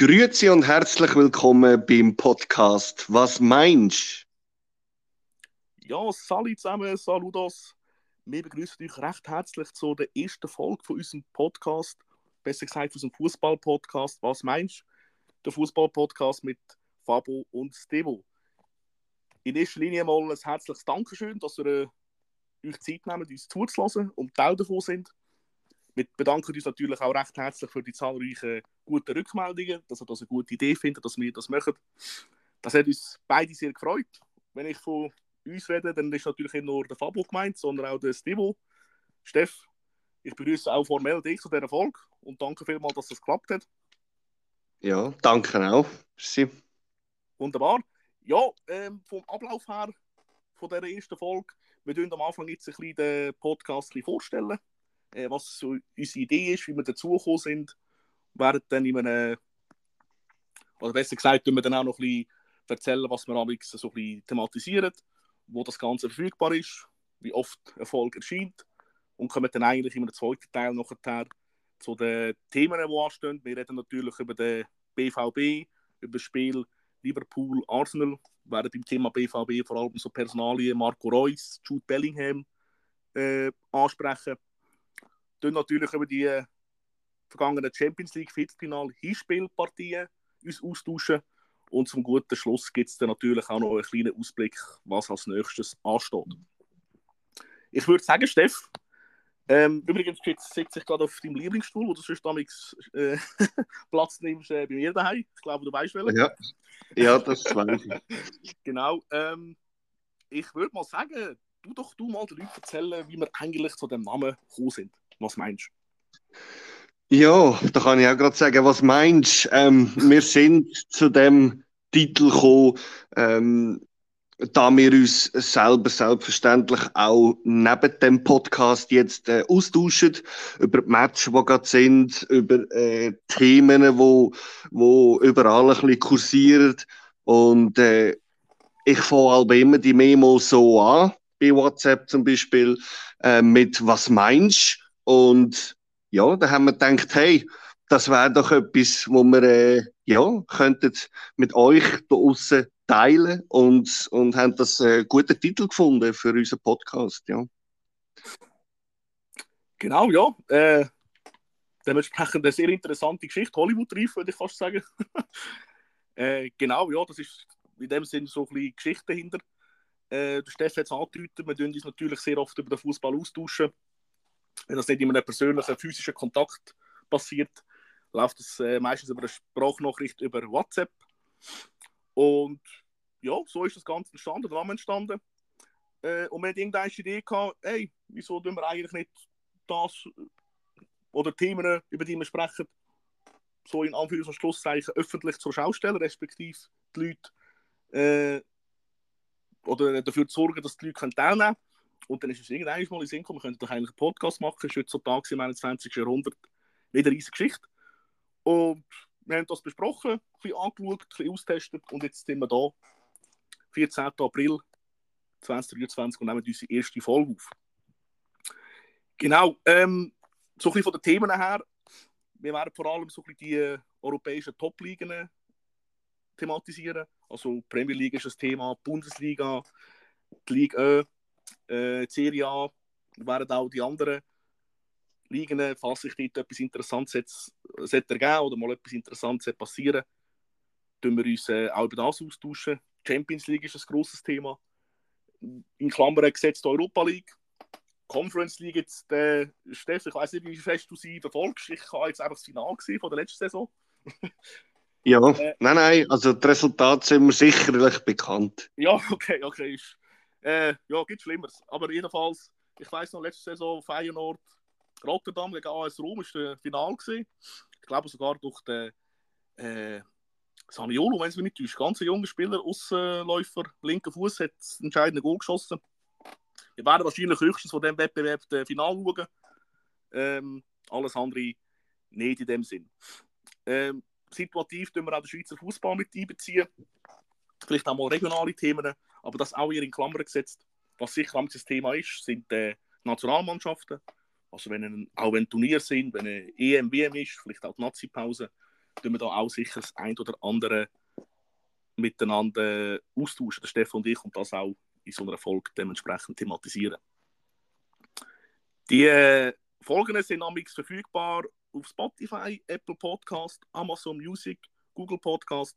Grüezi und herzlich willkommen beim Podcast Was meinst Ja, salut zusammen, saludos. Wir begrüßen euch recht herzlich zu der ersten Folge von unserem Podcast, besser gesagt von unserem Fußball-Podcast Was meinst Der Fußball-Podcast mit Fabo und Stevo. In erster Linie mal ein herzliches Dankeschön, dass ihr äh, euch Zeit nehmt, uns zuzulassen und Teil davon sind. Wir bedanken uns natürlich auch recht herzlich für die zahlreichen guten Rückmeldungen, dass ihr das eine gute Idee findet, dass wir das machen. Das hat uns beide sehr gefreut. Wenn ich von uns rede, dann ist natürlich nicht nur der Fabo gemeint, sondern auch der Stivo. Steff, ich begrüße auch formell dich zu dieser Folge und danke vielmals, dass das geklappt hat. Ja, danke auch. Merci. Wunderbar. Ja, ähm, vom Ablauf her von dieser ersten Folge, wir tun am Anfang jetzt ein bisschen den Podcast vorstellen äh, was so unsere Idee ist, wie wir dazugekommen sind. Werden dann in einem, oder besser gesagt, tun wir dann auch noch ein bisschen erzählen, was wir amigs so ein bisschen thematisieren, wo das Ganze verfügbar ist, wie oft Erfolg erscheint und kommen dann eigentlich in einem zweiten Teil nachher zu den Themen, die anstehen. Wir reden natürlich über den BVB, über das Spiel Liverpool-Arsenal, werden beim Thema BVB vor allem so Personalien Marco Reus, Jude Bellingham äh, ansprechen dann natürlich über die äh, vergangenen Champions League Viertelfinal Hinspielpartien uns austauschen. Und zum guten Schluss gibt es dann natürlich auch noch einen kleinen Ausblick, was als nächstes ansteht. Ich würde sagen, Steff, ähm, übrigens jetzt sitze ich gerade auf deinem Lieblingsstuhl, wo du sonst damals äh, Platz nimmst äh, bei mir daheim. Ich glaube, du weißt welchen. Ja, ja das weiß ich. genau. Ähm, ich würde mal sagen, du doch du mal den Leuten erzählen, wie wir eigentlich zu dem Namen gekommen sind. Was meinst du? Ja, da kann ich auch gerade sagen, was meinst du? Ähm, wir sind zu dem Titel gekommen, ähm, da wir uns selber selbstverständlich auch neben dem Podcast jetzt äh, austauschen über die Matches, die gerade sind, über äh, Themen, wo, wo überall ein bisschen kursieren. Und äh, ich fange immer die Memos so an, bei WhatsApp zum Beispiel, äh, mit «Was meinst du?» Und ja, da haben wir gedacht, hey, das wäre doch etwas, wo wir äh, ja, könnten mit euch da außen teilen und, und haben das äh, guten Titel gefunden für unseren Podcast. Ja. Genau, ja. Äh, dementsprechend eine sehr interessante Geschichte, Hollywood-reif, würde ich fast sagen. äh, genau, ja, das ist in dem Sinne so ein bisschen Geschichte dahinter. Äh, der Steff hat es angedeutet, wir tun uns natürlich sehr oft über den Fußball austauschen wenn das nicht in einem persönlichen, physischen Kontakt passiert, läuft das äh, meistens über eine Sprachnachricht über WhatsApp. Und ja, so ist das Ganze entstanden, der Name entstanden. Äh, und wir hatten irgendeine Idee gehabt, hey, wieso tun wir eigentlich nicht das oder Themen, über die wir sprechen, so in Anführungs- und Schlusszeichen öffentlich zur Schau stellen, respektive die Leute äh, oder dafür zu sorgen, dass die Leute teilnehmen können. Und dann ist es irgendwann mal in Sinn gekommen, wir könnten doch eigentlich einen Podcast machen, das ist heutzutage im 21. Jahrhundert nicht eine riesige Geschichte. Und wir haben das besprochen, ein bisschen angeschaut, ein bisschen austestet und jetzt sind wir da, 14. April 2023 und nehmen unsere erste Folge auf. Genau, ähm, so ein bisschen von den Themen her, wir werden vor allem so ein bisschen die europäischen Top-Ligen thematisieren. Also Premier League ist das Thema, Bundesliga, die Liga äh, Serie A wären auch die anderen Ligen, falls sich dort etwas Interessantes sollte ergeben oder mal etwas Interessantes passieren, tun wir uns äh, auch über das austauschen. Champions League ist ein grosses Thema. In Klammern gesetzt Europa League. Conference League jetzt, äh, Steff, ich weiß nicht, wie fest du sie verfolgst. Ich habe jetzt einfach das Finale gesehen von der letzten Saison. ja, äh, nein, nein, also das Resultat sind wir sicherlich bekannt. Ja, okay, okay. Ist, äh, ja, gibt Schlimmeres. Aber jedenfalls, ich weiß noch, letzte Saison Feyenoord Rotterdam gegen AS Rom ist der Final gewesen. Ich glaube sogar durch den äh, Saniolo, wenn es mich nicht täuscht, ganz junger Spieler, Ausläufer, linker Fuß, hat das entscheidende Goal geschossen. Wir werden wahrscheinlich höchstens von diesem Wettbewerb das Final schauen. Ähm, alles andere nicht in dem Sinn. Ähm, situativ tun wir auch den Schweizer Fußball mit einbeziehen. Vielleicht auch mal regionale Themen aber das auch hier in Klammern gesetzt. Was sicher das Thema ist, sind äh, Nationalmannschaften. Also wenn ein, auch wenn Turnier sind, wenn eine EM, WM ist, vielleicht auch die Nazi-Pause, tun wir da auch sicher das ein oder andere miteinander austauschen, der Stefan und ich, und das auch in so einer Folge dementsprechend thematisieren. Die äh, Folgen sind amix verfügbar auf Spotify, Apple Podcast, Amazon Music, Google Podcast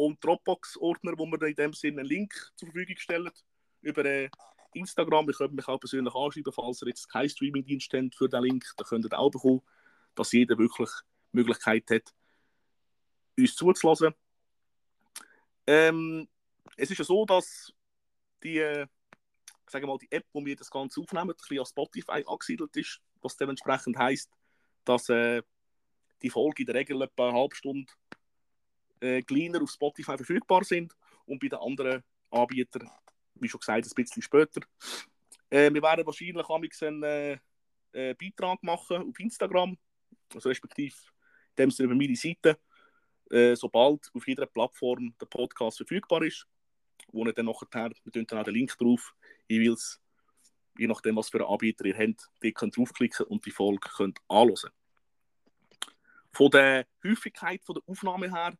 und Dropbox-Ordner, wo wir in dem Sinne einen Link zur Verfügung stellen über äh, Instagram. Ihr könnt mich auch persönlich anschreiben, falls ihr jetzt keinen Streamingdienst habt für den Link. Da könnt ihr auch bekommen, dass jeder wirklich die Möglichkeit hat, uns zuzulassen. Ähm, es ist ja so, dass die, äh, sagen mal, die App, wo wir das Ganze aufnehmen, ein bisschen an Spotify angesiedelt ist, was dementsprechend heisst, dass äh, die Folge in der Regel etwa eine halbe Stunde äh, kleiner auf Spotify verfügbar sind und bei den anderen Anbietern, wie schon gesagt, ein bisschen später. Äh, wir werden wahrscheinlich einen äh, äh, Beitrag machen auf Instagram, also respektive dem über meine Seite, äh, sobald auf jeder Plattform der Podcast verfügbar ist, wo ihr dann nachher, wir tun dann auch den Link drauf, jeweils, je nachdem, was für einen Anbieter ihr habt, die könnt draufklicken und die Folge könnt anhören. Von der Häufigkeit von der Aufnahme her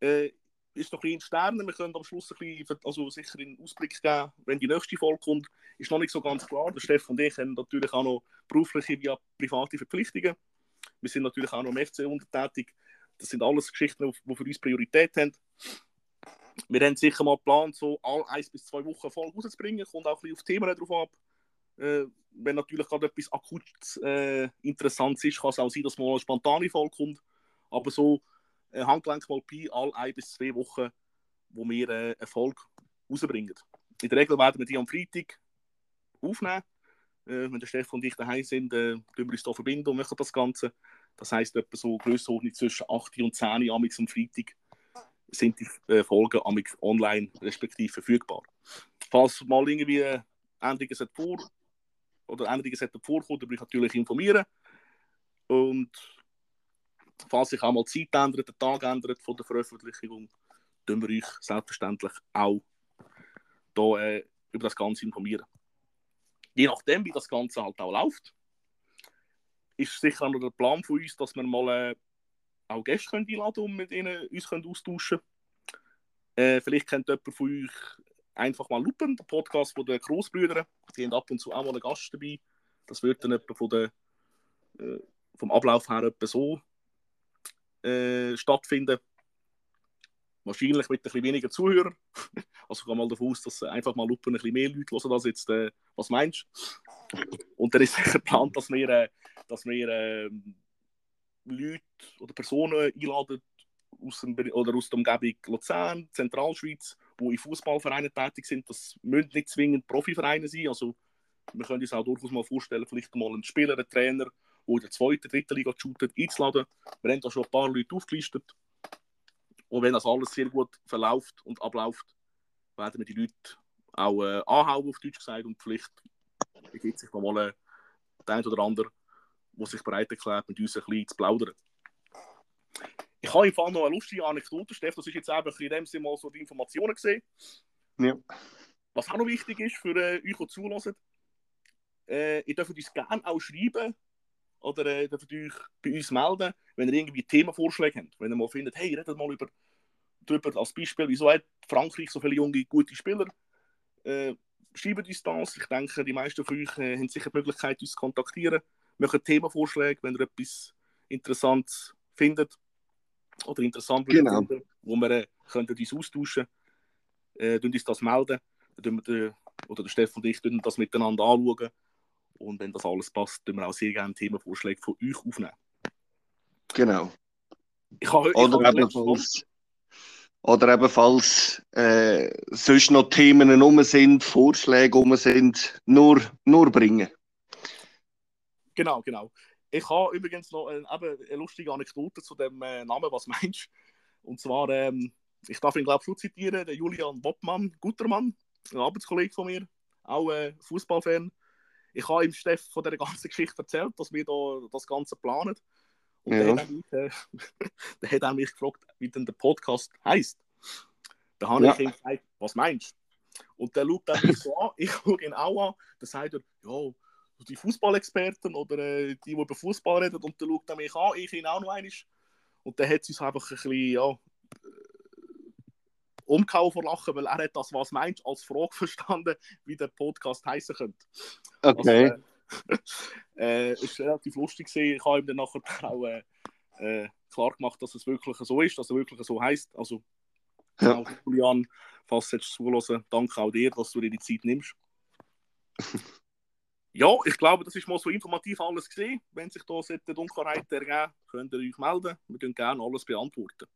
äh, ist noch ein bisschen Sterne. Wir können am Schluss ein bisschen, also sicher einen Ausblick geben, wenn die nächste Folge kommt. Ist noch nicht so ganz klar. Der Stefan und ich haben natürlich auch noch berufliche wie private Verpflichtungen. Wir sind natürlich auch noch im FC untertätig. Das sind alles Geschichten, die für uns Priorität haben. Wir haben sicher mal geplant, so alle ein bis zwei Wochen voll rauszubringen. Kommt auch ein bisschen auf Themen drauf ab. Äh, wenn natürlich gerade etwas akut äh, Interessantes ist, kann es auch sein, dass mal eine spontane Folge kommt. Aber so Handgelenk mal Pi alle ein bis zwei Wochen, wo wir äh, Erfolg rausbringen. In der Regel werden wir die am Freitag aufnehmen. Äh, wenn der Stefan und ich daheim sind, äh, wir uns hier verbinden und machen das Ganze. Das heisst, etwa so Größenordnung zwischen 8 und 10 Uhr am Freitag sind die äh, Folgen online respektive verfügbar. Falls mal irgendwie Änderungen vor oder Änderungen vorkommen, dann will ich natürlich informieren. Und falls sich auch mal die Zeit ändert, der Tag ändert von der Veröffentlichung, tun wir euch selbstverständlich auch da, äh, über das Ganze informieren. Je nachdem, wie das Ganze halt auch läuft, ist sicher auch noch der Plan von uns, dass wir mal äh, auch Gäste können einladen und mit ihnen uns können austauschen äh, Vielleicht kennt jemand von euch einfach mal Lupen, der Podcast von den Großbrüdern. Die haben ab und zu auch mal einen Gast dabei. Das wird dann etwa von der, äh, vom Ablauf her etwa so äh, stattfinden. Wahrscheinlich mit ein bisschen weniger Zuhörer. Also gehe mal davon aus, dass einfach mal Lupen ein bisschen mehr Leute hören als jetzt, äh, was meinst Und dann ist geplant, dass wir, äh, dass wir äh, Leute oder Personen einladen aus, dem, oder aus der Umgebung Luzern, Zentralschweiz, die in Fußballvereinen tätig sind. Das müssen nicht zwingend Profivereine sein. Also wir können uns auch durchaus mal vorstellen, vielleicht mal einen Spieler, einen Trainer die in der zweiten, dritten Liga shooten, einzuladen. Wir haben da schon ein paar Leute aufgelistet. Und wenn das alles sehr gut verläuft und abläuft, werden wir die Leute auch äh, anhauen, auf Deutsch gesagt, und vielleicht gibt sich mal äh, der ein oder andere, der sich bereit erklärt, mit uns ein bisschen zu plaudern. Ich habe im Fall noch eine lustige Anekdote, Steff, das ist jetzt einfach in dem Sinne mal so die Informationen gesehen. Ja. Was auch noch wichtig ist für äh, euch, die zulassen, äh, ihr dürft uns gerne auch schreiben, oder äh, dürft euch bei uns melden, wenn ihr irgendwie Themenvorschläge habt. Wenn ihr mal findet, hey, redet mal über, darüber als Beispiel, wieso hat Frankreich so viele junge, gute Spieler. Äh, schreibt uns das. Ich denke, die meisten von euch äh, haben sicher die Möglichkeit, uns zu kontaktieren. Machen Themenvorschläge, wenn ihr etwas Interessantes findet oder interessant genau. findet, wo wir äh, können uns austauschen können. Äh, uns das melden. Dann wir, oder der Stefan und ich das miteinander anschauen und wenn das alles passt, tun wir auch sehr gerne Themenvorschläge von euch aufnehmen. Genau. Ich habe, oder, habe ebenfalls, oder ebenfalls äh, sonst noch Themen rum sind, Vorschläge rum sind, nur, nur bringen. Genau, genau. Ich habe übrigens noch eine, eine lustige Anekdote zu dem äh, Namen, was meinst Und zwar, ähm, ich darf ihn glaube ich zitieren, der Julian Bottmann, Gutermann, ein Arbeitskollege von mir, auch äh, Fußballfan ich habe ihm Steff von der ganzen Geschichte erzählt, dass wir da das Ganze planen. Und ja. der, hat mich, äh, hat mich gefragt, wie denn der Podcast heisst. Da habe ja. ich ihm gesagt, was meinst du? Und der schaut dann mich so an, ich schaue ihn auch an, dann sagt er, ja, die Fußballexperten oder äh, die, die über Fußball reden, und der schaut dann mich an, ich ihn auch noch einmal. Und dann hat es einfach ein bisschen, ja, umgehauen vor Lachen, weil er hat das «Was meinst?» als Frage verstanden, wie der Podcast heißen könnte. Okay. Also, äh, äh, ist relativ lustig gewesen. Ich habe ihm dann nachher auch äh, äh, klar gemacht, dass es wirklich so ist, dass er wirklich so heißt. Also, Ja. genau, Julian, falls du jetzt zuhören, danke auch dir, dass du dir die Zeit nimmst. ja, ich glaube, das ist mal so informativ alles gesehen. Wenn sich da sollte Unklarheiten ergeben, könnt ihr euch melden. Wir können gerne alles beantworten.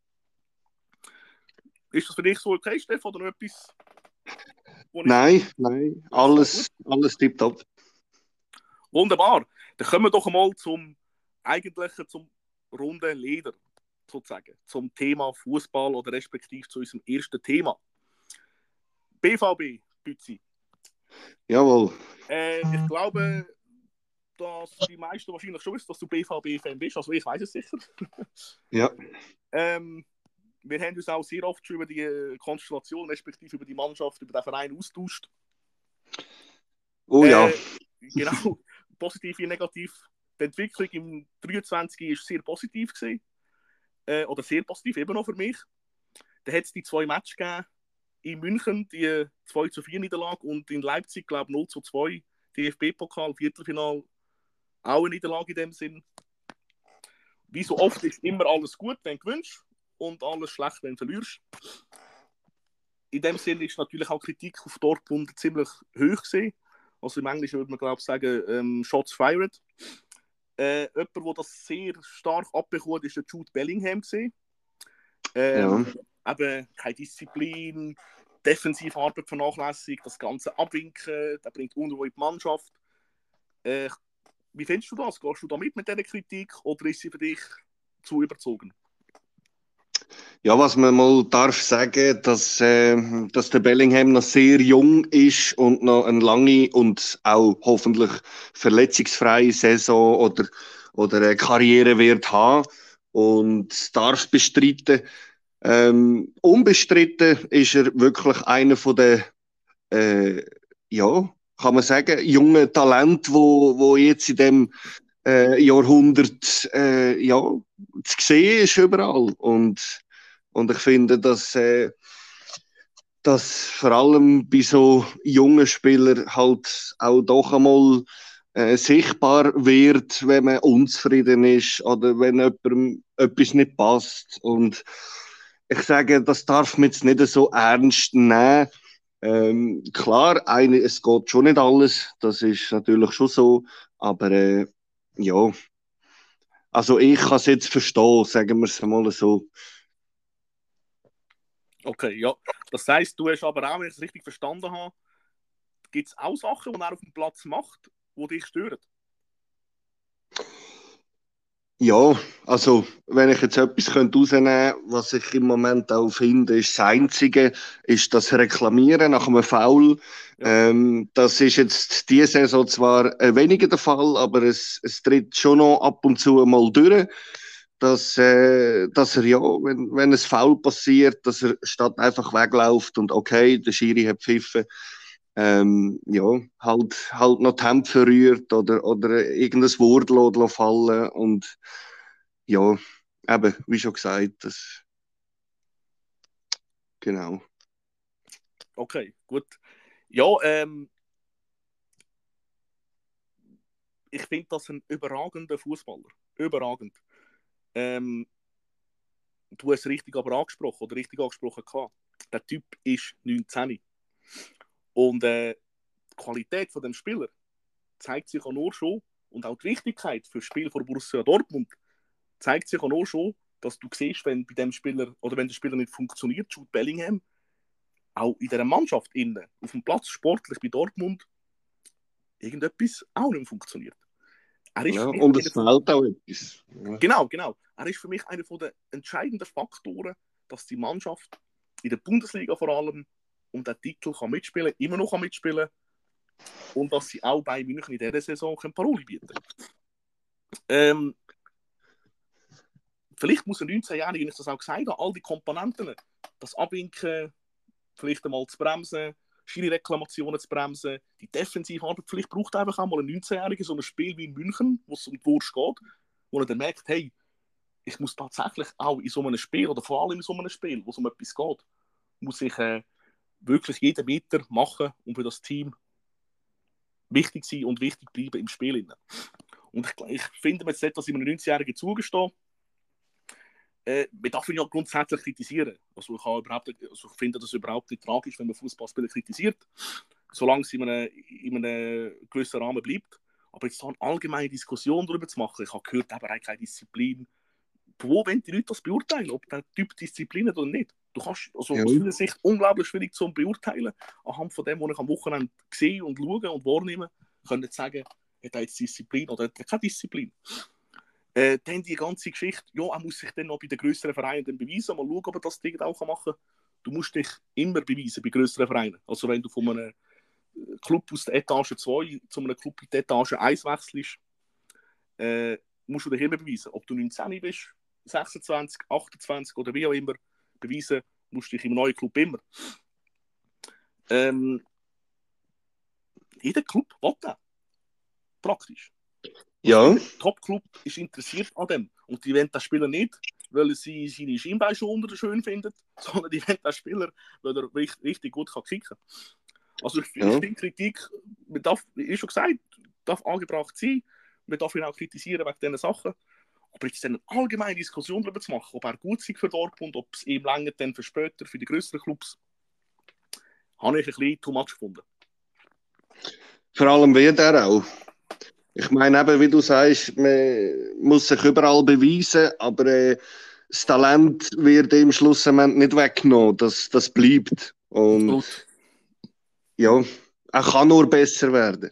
Ist das für dich so okay, Stefan, oder etwas? Nein, nein, alles, alles tipptopp. Wunderbar. Dann kommen wir doch einmal zum eigentlichen, zum runden Leder, sozusagen. Zum Thema Fußball oder respektive zu unserem ersten Thema. BVB, Bützi. Jawohl. Äh, ich glaube, dass die meisten wahrscheinlich schon wissen, dass du BVB-Fan bist. Also ich weiß es sicher. Ja. Ähm, wir haben uns auch sehr oft schon über die äh, Konstellation, respektive über die Mannschaft, über den Verein austauscht. Oh ja. Äh, genau, positiv wie negativ. Die Entwicklung im 23 ist sehr positiv gewesen. Äh, oder sehr positiv, eben noch für mich. Da hat es die zwei Matches gegeben. In München die 2 zu 4 Niederlage und in Leipzig, glaube ich, 0 zu 2 DFB-Pokal, Viertelfinal. Auch eine Niederlage in dem Sinn. Wie so oft ist immer alles gut, wenn du gewinnst und alles schlecht, wenn du verlierst. In dem Sinn ist natürlich auch Kritik auf Dortmund ziemlich hoch gesehen. Also im Englischen würde man, glaube ich, sagen, ähm, Shots fired. Äh, jemand, der das sehr stark abbekommt, ist der Jude Bellingham. Gewesen. Ähm, Eben keine Disziplin, Defensivarbeit vernachlässigt, das ganze Abwinken, der bringt Unruhe in die Mannschaft. Äh, wie findest du das? Gehst du da mit mit dieser Kritik oder ist sie für dich zu überzogen? Ja, was man mal darf sagen, dass, äh, dass der Bellingham noch sehr jung ist und noch eine lange und auch hoffentlich verletzungsfreie Saison oder, oder eine Karriere wird haben und darf bestreiten. Ähm, unbestritten ist er wirklich einer von den, äh, ja, kann man sagen, jungen Talent, wo, wo jetzt in dem äh, Jahrhundert äh, ja, zu sehen ist überall. Und und ich finde, dass, äh, dass vor allem bei so jungen Spielern halt auch doch einmal äh, sichtbar wird, wenn man unzufrieden ist oder wenn jemandem etwas nicht passt. Und ich sage, das darf man jetzt nicht so ernst nehmen. Ähm, klar, eine, es geht schon nicht alles, das ist natürlich schon so, aber äh, ja, also ich kann es jetzt verstehen, sagen wir es mal so. Okay, ja. Das heisst, du hast aber auch, wenn ich es richtig verstanden habe, gibt es auch Sachen, die er auf dem Platz macht, die dich stören? Ja, also wenn ich jetzt etwas könnte rausnehmen könnte, was ich im Moment auch finde, ist das Einzige, ist das Reklamieren nach einem Foul. Ja. Ähm, das ist jetzt diese Saison zwar äh, weniger der Fall, aber es, es tritt schon noch ab und zu mal durch, dass, äh, dass er ja, wenn, wenn ein Foul passiert, dass er statt einfach wegläuft und okay, der Schiri hat pfiffen, ähm, ja, halt, halt noch die Hände verrührt oder, oder irgendein Wort fallen und ja, eben, wie schon gesagt, das genau. Okay, gut. Ja, ähm, ich finde das ein überragender Fußballer. Überragend. Ähm, du hast richtig aber angesprochen oder richtig angesprochen gehabt. Der Typ ist 19. Und äh, die Qualität von dem Spieler zeigt sich auch nur schon und auch die Wichtigkeit für das Spiel von Borussia Dortmund zeigt sich auch nur schon, dass du siehst, wenn bei dem Spieler oder wenn der Spieler nicht funktioniert, Jude Bellingham, auch in dieser Mannschaft innen, auf dem Platz sportlich bei Dortmund, irgendetwas auch nicht funktioniert. Er ist Ja, und es fehlt auch etwas. Ja. Genau, genau. Er ist für mich einer der entscheidenden Faktoren, dass die Mannschaft in der Bundesliga vor allem um den Titel kann mitspielen immer noch kann mitspielen und dass sie auch bei München in dieser Saison Paroli bieten ähm, Vielleicht muss ein 19-Jähriger, wie ich das auch gesagt habe, all die Komponenten, das Abwinken, vielleicht einmal zu bremsen, Schiri-Reklamationen zu bremsen, die Defensivarbeit, vielleicht braucht einfach auch mal ein 19-Jähriger so ein Spiel wie in München, wo es um die Wurst geht, wo er dann merkt, hey, ich muss tatsächlich auch in so einem Spiel, oder vor allem in so einem Spiel, wo es um etwas geht, muss ich äh, wirklich jeden Meter machen und für das Team wichtig sein und wichtig bleiben im Spiel. Und ich, ich finde, man sollte das in einem 90-Jährigen zugestehen. Äh, man darf ihn ja grundsätzlich kritisieren. Also ich, überhaupt, also ich finde das überhaupt nicht tragisch, wenn man Fußballspieler kritisiert, solange es in einem, in einem gewissen Rahmen bleibt. Aber jetzt so eine allgemeine Diskussion darüber zu machen, ich habe gehört, aber eigentlich keine Disziplin. Wo wollen die Leute das beurteilen, ob der Typ Disziplin hat oder nicht? Du kannst, also ja. aus meiner Sicht, unglaublich schwierig zu beurteilen, anhand von dem, was ich am Wochenende sehe und schaue und wahrnehme, können nicht sagen, hat er jetzt Disziplin oder hat er keine Disziplin. Äh, dann die ganze Geschichte, ja, er muss sich dann noch bei den größeren Vereinen dann beweisen, mal schauen, ob er das Ding auch machen kann. Du musst dich immer beweisen bei größeren Vereinen. Also wenn du von einem Club aus der Etage 2 zu einem Club in der Etage 1 wechselst, äh, musst du dich immer beweisen. Ob du 19 bist, 26, 28 oder wie auch immer, beweisen musst du dich im neuen Club immer. Ähm, jeder Club will das. Praktisch. Ja. Der Top-Club ist interessiert an dem. Und die wollen den Spieler nicht, weil sie seine Schienbeinschoner schön finden, sondern die wollen den Spieler, weil er richtig, richtig gut kann kicken kann. Also ich, ja. ich finde Kritik, man darf, wie schon gesagt, darf angebracht sein, man darf ihn auch kritisieren wegen diesen Sachen. Aber jetzt eine allgemeine Diskussion darüber zu machen, ob er gut ist für Dortmund, ob es ihm länger dann für später, für die größeren Clubs, habe ich ein bisschen too much gefunden. Vor allem wird er auch. Ich meine, eben, wie du sagst, man muss sich überall beweisen, aber äh, das Talent wird im Schluss nicht weggenommen. Das, das bleibt. Und Gut. ja, er kann nur besser werden.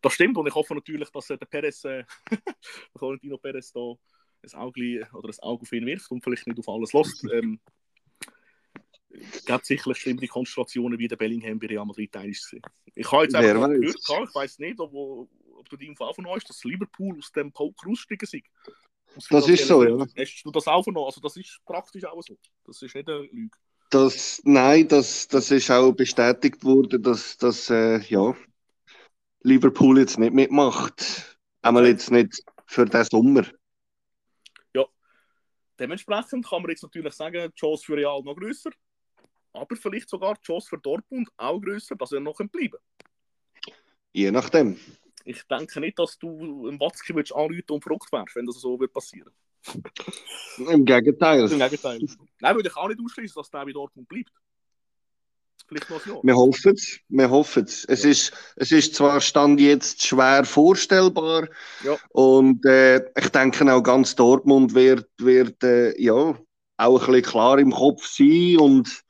Das stimmt und ich hoffe natürlich, dass äh, der Perez, äh, Valentino Perez da ein Auge, oder ein Auge auf ihn wirft und vielleicht nicht auf alles lässt. Ähm, gibt sicherlich schlimmere Konstellationen wie der Bellingham bei Real Madrid ist. Ich habe jetzt einfach gehört, ich weiß nicht, ob, ob du die Info von hast, dass Liverpool aus dem Poker ausgestiegen sind. Das ist so, ja. Hast du das auch vernommen? Also das ist praktisch auch so. Das ist nicht eine Lüge. Das, nein, das, das ist auch bestätigt worden, dass, dass äh, ja, Liverpool jetzt nicht mitmacht. Einmal jetzt nicht für den Sommer. Ja, dementsprechend kann man jetzt natürlich sagen, die Chance für Real noch größer aber vielleicht sogar die Chance für Dortmund auch größer, dass er noch bleiben Je nachdem. Ich denke nicht, dass du im Watzki anrufen und verrückt wärst, wenn das so wird passieren. Im Gegenteil. Im Gegenteil. Nein, würde ich auch nicht ausschließen, dass der bei Dortmund bleibt. Vielleicht noch ein Jahr. Wir hoffen es. Wir hoffen es. Es, ja. ist, es ist zwar Stand jetzt schwer vorstellbar. Ja. Und äh, ich denke auch ganz Dortmund wird, wird äh, ja, auch ein bisschen klar im Kopf sein und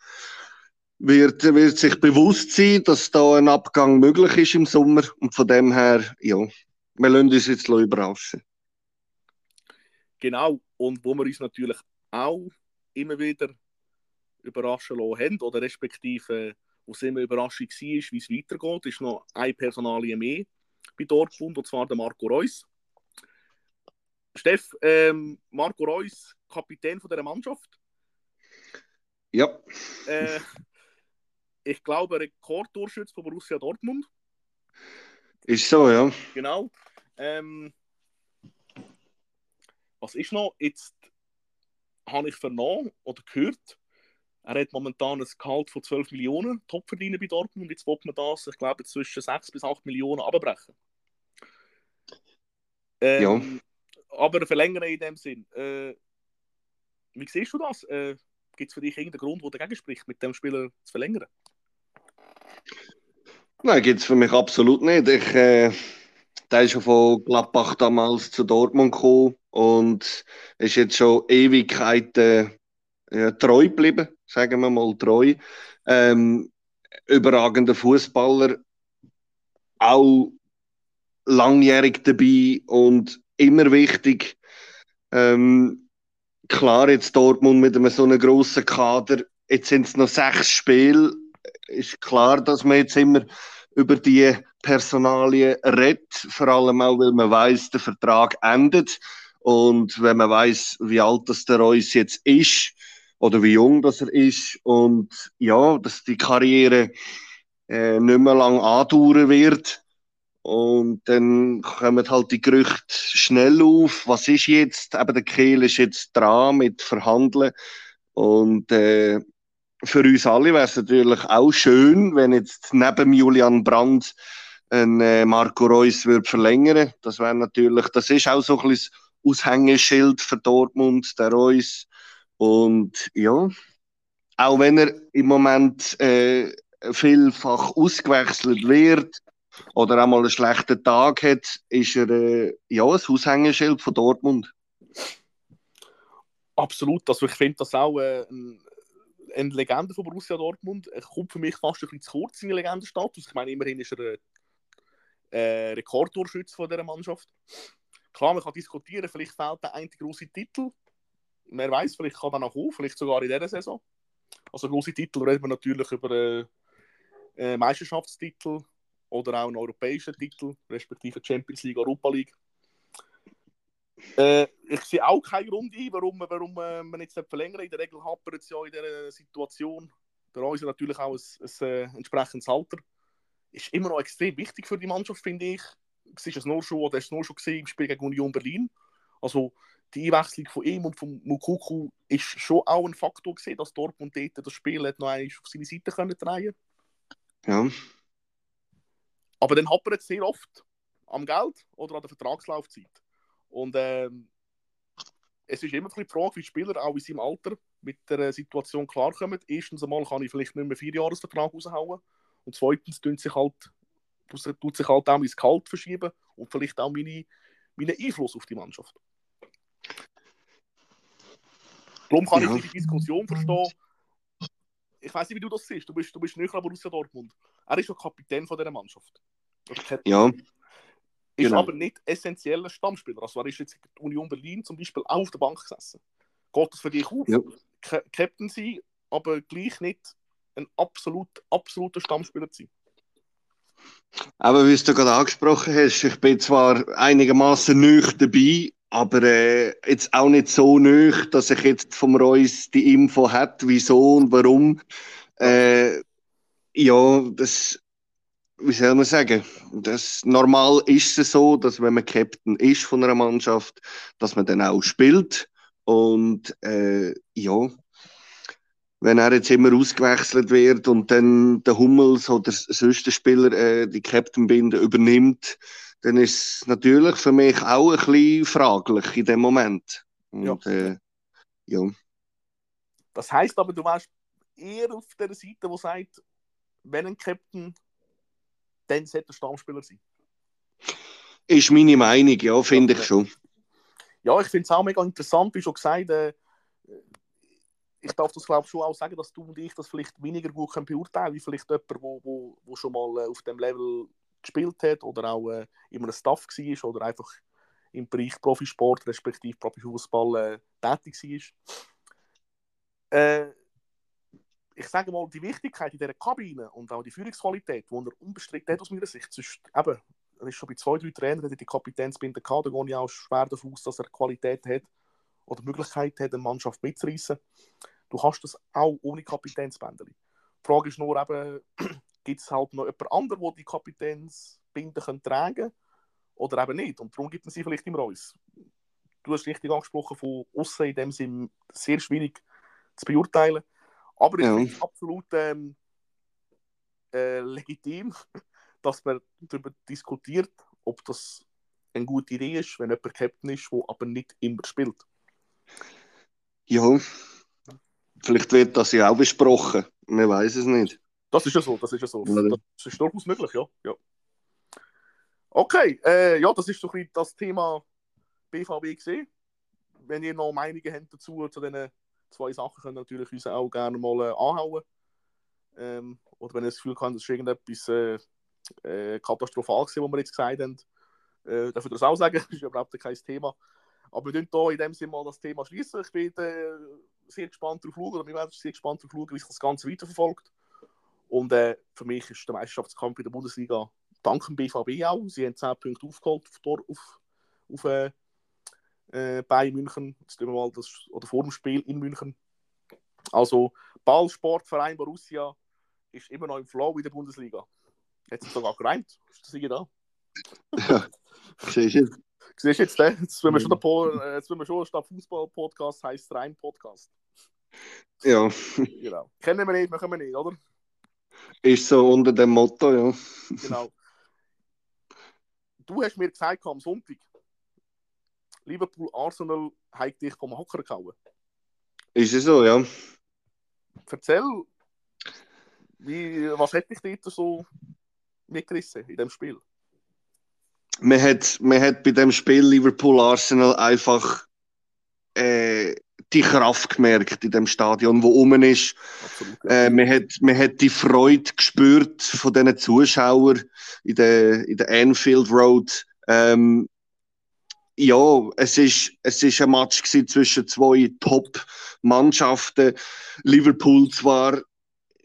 wird, wird sich bewusst sein, dass da ein Abgang möglich ist im Sommer. Und von dem her, ja, wir lassen uns jetzt überraschen. Genau, und wo wir uns natürlich auch immer wieder überraschen lassen haben, oder respektive, wo es immer Überraschung war, wie es weitergeht, ist noch ein Personalie mehr bei Dortmund, und zwar der Marco Reus. Steff, ähm, Marco Reus, Kapitän von dieser Mannschaft. Ja. Äh, ich glaube, Rekordtorschütze von Borussia Dortmund. Ist so, ja. Genau. Ähm, was ist noch? Jetzt habe ich vernommen oder gehört, er hat momentan ein Gehalt von 12 Millionen Topverdiener bei Dortmund. Jetzt wird man das, ich glaube, zwischen 6 bis 8 Millionen abbrechen. Ähm, ja. Aber verlängern in dem Sinn. Äh, wie siehst du das? Äh, Gibt es für dich irgendeinen Grund, der dagegen spricht, mit dem Spieler zu verlängern? Nein, gibt es für mich absolut nicht. Ich, äh, der ist schon von Gladbach damals zu Dortmund gekommen und ist jetzt schon Ewigkeiten äh, treu geblieben, sagen wir mal treu. Ähm, überragender Fußballer, auch langjährig dabei und immer wichtig. Ähm, klar, jetzt Dortmund mit einem so einem grossen Kader, jetzt sind es noch sechs Spiele ist klar, dass man jetzt immer über die Personalien redet, vor allem auch, weil man weiß, der Vertrag endet und wenn man weiß, wie alt das der Reus jetzt ist oder wie jung das er ist und ja, dass die Karriere äh, nicht mehr lang andauern wird Und dann kommen halt die Gerüchte schnell auf. Was ist jetzt? Eben der Kehl ist jetzt dran mit Verhandeln. Und äh, für uns alle wäre es natürlich auch schön, wenn jetzt neben Julian Brandt ein äh, Marco Reus würde verlängern. Das wäre natürlich, das ist auch so ein bisschen Aushängeschild für Dortmund, der Reus. Und ja, auch wenn er im Moment äh, vielfach ausgewechselt wird oder auch mal einen schlechten Tag hat, ist er äh, ja ein Aushängeschild von Dortmund. Absolut, also ich finde das auch äh, eine Legende von Borussia Dortmund. Er kommt für mich fast ein bisschen zu kurz in den Legendenstatus. Ich meine, immerhin ist er äh, äh, Rekordtorschütze von dieser Mannschaft. Klar, man kann diskutieren, vielleicht fehlt der eine große Titel. Wer weiß, vielleicht kann er noch auf, vielleicht sogar in dieser Saison. Also große Titel reden wir natürlich über äh, äh, Meisterschaftstitel oder auch einen europäischen Titel, respektive Champions League, Europa League. Äh, ich sehe auch keinen Grund ein, warum, warum äh, man jetzt nicht verlängern. In der Regel hapert es ja in dieser Situation. Bei uns natürlich auch ein, ein, äh, entsprechendes Alter ist immer noch extrem wichtig für die Mannschaft, finde ich. Es ist es nur schon, oder es nur schon gesehen im Spiel gegen Union Berlin. Also die Einwechslung von ihm und von Mukuku ist schon auch ein Faktor gesehen, dass Dortmund dort das Spiel hat noch einmal auf seine Seite können drehen. Ja. Aber dann hat jetzt sehr oft am Geld oder an der Vertragslaufzeit. Und ähm, es ist immer die Frage, wie Spieler auch in seinem Alter mit der Situation klarkommen. Erstens einmal kann ich vielleicht nicht mehr vier Jahresvertrag raushauen. Und zweitens tut sich halt, tut sich halt auch mein Gehalt verschieben und vielleicht auch meine, meinen Einfluss auf die Mannschaft. Darum kann ja. ich die Diskussion verstehen. Ich weiß nicht, wie du das siehst. Du bist, du bist näher an Borussia Dortmund. Er ist ja Kapitän von dieser Mannschaft. Ja. Ist genau. aber nicht essentieller Stammspieler. Also er ist jetzt in Union Berlin zum Beispiel auch auf der Bank gesessen. Geht das für dich auf? Ja. Captain sein, aber gleich nicht ein absolut, absoluter Stammspieler zu sein. Aber wie du gerade angesprochen hast, ich bin zwar einigermaßen nüch dabei, aber äh, jetzt auch nicht so nüch, dass ich jetzt vom Reus die Info hat, wieso und warum. Äh, ja, das, wie soll man sagen, das, normal ist es so, dass wenn man Captain ist von einer Mannschaft, dass man dann auch spielt. Und äh, ja, wenn er jetzt immer ausgewechselt wird und dann der Hummels oder sonst der Spieler äh, die Captain-Binde übernimmt, dann ist es natürlich für mich auch ein bisschen fraglich in dem Moment. Und, ja. Äh, ja. Das heißt aber, du warst eher auf der Seite, wo sagt, wenn ein Captain, dann sollte der Stammspieler sein. Ist meine Meinung, ja, finde ich schon. Ja, ich finde es auch mega interessant, wie schon gesagt, äh, ich darf das glaube schon auch sagen, dass du und ich das vielleicht weniger gut können beurteilen wie vielleicht jemand, der wo, wo, wo schon mal äh, auf dem Level gespielt hat oder auch äh, in einem Staff war oder einfach im Bereich Profisport respektive Profifußball äh, tätig war. Äh, ich sage mal, die Wichtigkeit in dieser Kabine und auch die Führungsqualität, die er unbestritten hat aus meiner Sicht, sonst eben, er ist schon bei zwei, drei Trainern, die Kapitänsbinde gehabt, da gehe ich auch schwer davon aus, dass er Qualität hat oder die Möglichkeit hat, eine Mannschaft mitzureißen. Du hast das auch ohne Kapitänsbändeli. Die Frage ist nur gibt es halt noch jemand anderen, der die Kapitänsbinde tragen kann oder eben nicht. Und darum gibt es sie vielleicht im Reus. Du hast richtig angesprochen, von außen in dem Sinn sehr schwierig zu beurteilen. Aber ja. es ist absolut ähm, äh, legitim, dass man darüber diskutiert, ob das eine gute Idee ist, wenn jemand Captain ist, der aber nicht immer spielt. Ja, vielleicht wird das ja auch besprochen. Man weiß es nicht. Das ist ja so, das ist ja so. Das ist durchaus möglich, ja. ja. Okay, äh, ja, das ist so ein das Thema BVB gesehen. Wenn ihr noch Meinungen habt dazu, zu diesen zwei Sachen, könnt ihr natürlich uns auch gerne mal äh, anhauen. Ähm, oder wenn ihr das Gefühl habt, das ist irgendetwas äh, äh, katastrophal gewesen, was wir jetzt gesagt haben, äh, dürft ihr das auch sagen, das ist überhaupt kein Thema. Aber wir hier in dem Sinne mal das Thema schließen. Ich bin äh, sehr gespannt darauf schauen, oder wir werden sehr gespannt darauf schauen, wie sich das Ganze weiterverfolgt. Und äh, für mich ist der Meisterschaftskampf in der Bundesliga dank dem BVB auch. Sie haben 10 Punkte aufgeholt auf, auf, auf äh, äh, bei München, jetzt wir mal das, oder vor dem Spiel in München. Also Ballsportverein Borussia ist immer noch im Flow in der Bundesliga. Jetzt sogar gereimt. Ist das hier da? Ja, siehst du? Siehst du jetzt, äh, jetzt wenn wir schon, po äh, jetzt, wenn wir schon statt Fußball-Podcast heißt rein Podcast. Ja, Genau. Kennen wir nicht, machen wir nicht, oder? ist so unter dem Motto, ja. Genau. Du hast mir gesagt am Sonntag, Liverpool Arsenal hat dich vom Hocker gehauen. Ist es so, ja. Erzähl, wie, was hätte ich dort so mitgerissen in dem Spiel? Man hat, man hat bei dem Spiel Liverpool-Arsenal einfach äh, die Kraft gemerkt in dem Stadion, wo oben ist. Absolut. Äh, man, hat, man hat die Freude gespürt von diesen Zuschauern in der, in der Anfield Road. Ähm, ja, es ist, es ist ein Match zwischen zwei Top-Mannschaften. Liverpool zwar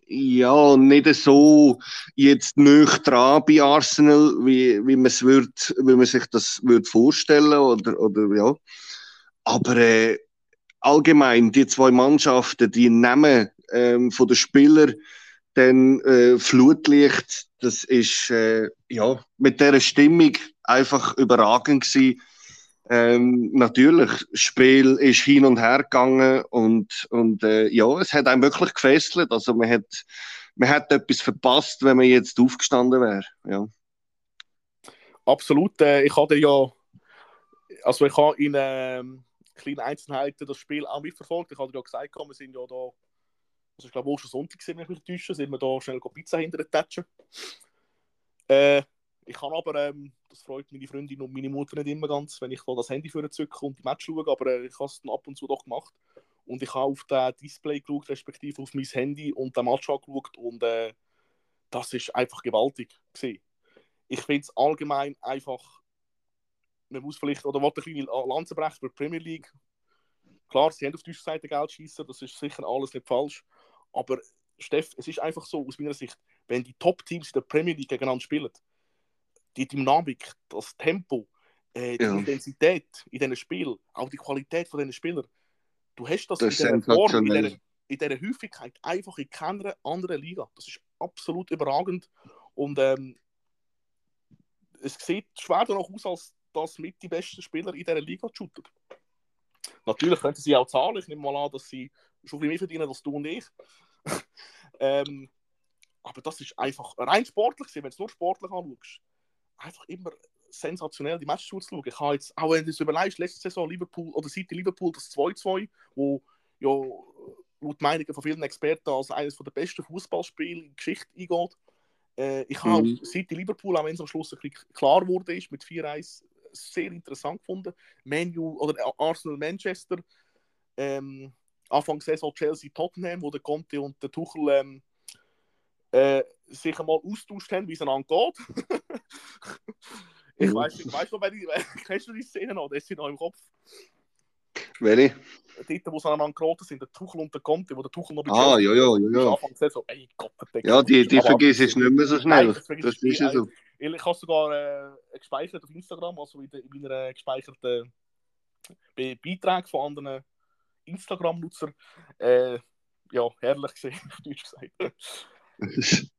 ja, nicht so jetzt nöch dran bei Arsenal, wie, wie man sich das würd vorstellen oder, oder ja. Aber äh, allgemein, die zwei Mannschaften, die nehmen ähm, von den Spielern dann äh, Flutlicht, das ist äh, ja mit dieser Stimmung einfach überragend gewesen. Ähm, natürlich, das Spiel ist hin und her gegangen und, und äh, ja, es hat einem wirklich gefesselt. Also man hat, man hat etwas verpasst, wenn man jetzt aufgestanden wäre. Ja. Absolut. Äh, ich hatte ja, also ich habe in ähm, kleinen Einzelheiten das Spiel auch mitverfolgt. Ich hatte ja gesagt, wir sind ja da, also ich glaube auch schon Sonntag, ich mich nicht täusche, sind wir da schnell Pizza hinter tatschen. Äh, ich kann aber, ähm, das freut meine Freundin und meine Mutter nicht immer ganz, wenn ich da das Handy für zücke und die Match schaue, aber äh, ich habe es ab und zu doch gemacht. Und ich habe auf das Display geschaut, respektive auf mein Handy und den Match angeschaut und äh, das ist einfach gewaltig gewesen. Ich finde es allgemein einfach, man muss vielleicht, oder wollte eine kleine Lanze brechen für die Premier League. Klar, sie haben auf die Seite Geld schießen, das ist sicher alles nicht falsch. Aber Steff, es ist einfach so aus meiner Sicht, wenn die Top-Teams in der Premier League gegeneinander spielen, die Dynamik, das Tempo, äh, die Ja. Intensität in diesen Spielen, auch die Qualität von diesen Spielern, du hast das, Das in dieser Form, in dieser, in dieser Häufigkeit einfach in keiner anderen Liga. Das ist absolut überragend und ähm, es sieht schwer danach aus, als dass mit die besten Spieler in dieser Liga shooten. Natürlich könnten sie auch zahlen. Ich nehme mal an, dass sie schon bisschen mehr verdienen als du und ich. ähm, aber das ist einfach rein sportlich, wenn du es nur sportlich anschaust. Einfach immer sensationell die Matches zuzuschauen. Ich habe jetzt, auch wenn du es überlegst, letzte Saison Liverpool oder City Liverpool das 2-2, wo ja laut Meinungen von vielen Experten als eines der besten Fußballspiele in die Geschichte eingeht. Äh, ich habe Mhm. City Liverpool, auch wenn es am Schluss ein bisschen klar wurde, ist mit 4-1 sehr interessant gefunden. Manu oder Arsenal Manchester, ähm, Anfang Saison Chelsea Tottenham, wo der Conte und der Tuchel ähm, äh, sich einmal austauscht haben, wie es einander geht. ich weiß ich weiß noch, wenn ich, kennst du die Szene noch? Das sind noch im Kopf. Welche? Dort, wo sie aneinander geraten sind, der Tuchel und der Conte, wo der Tuchel noch Ah, ja, ja, ja, ist, ja. Saison, ey Gott, der Ja, die, die vergiss ich nicht mehr so schnell. Nein, das ist ja so. Ich, ich habe sogar äh, gespeichert auf Instagram, also in, de, in meiner äh, gespeicherten Be Beiträge von anderen Instagram-Nutzern. Äh, ja, herrlich gesehen, auf Deutsch gesagt.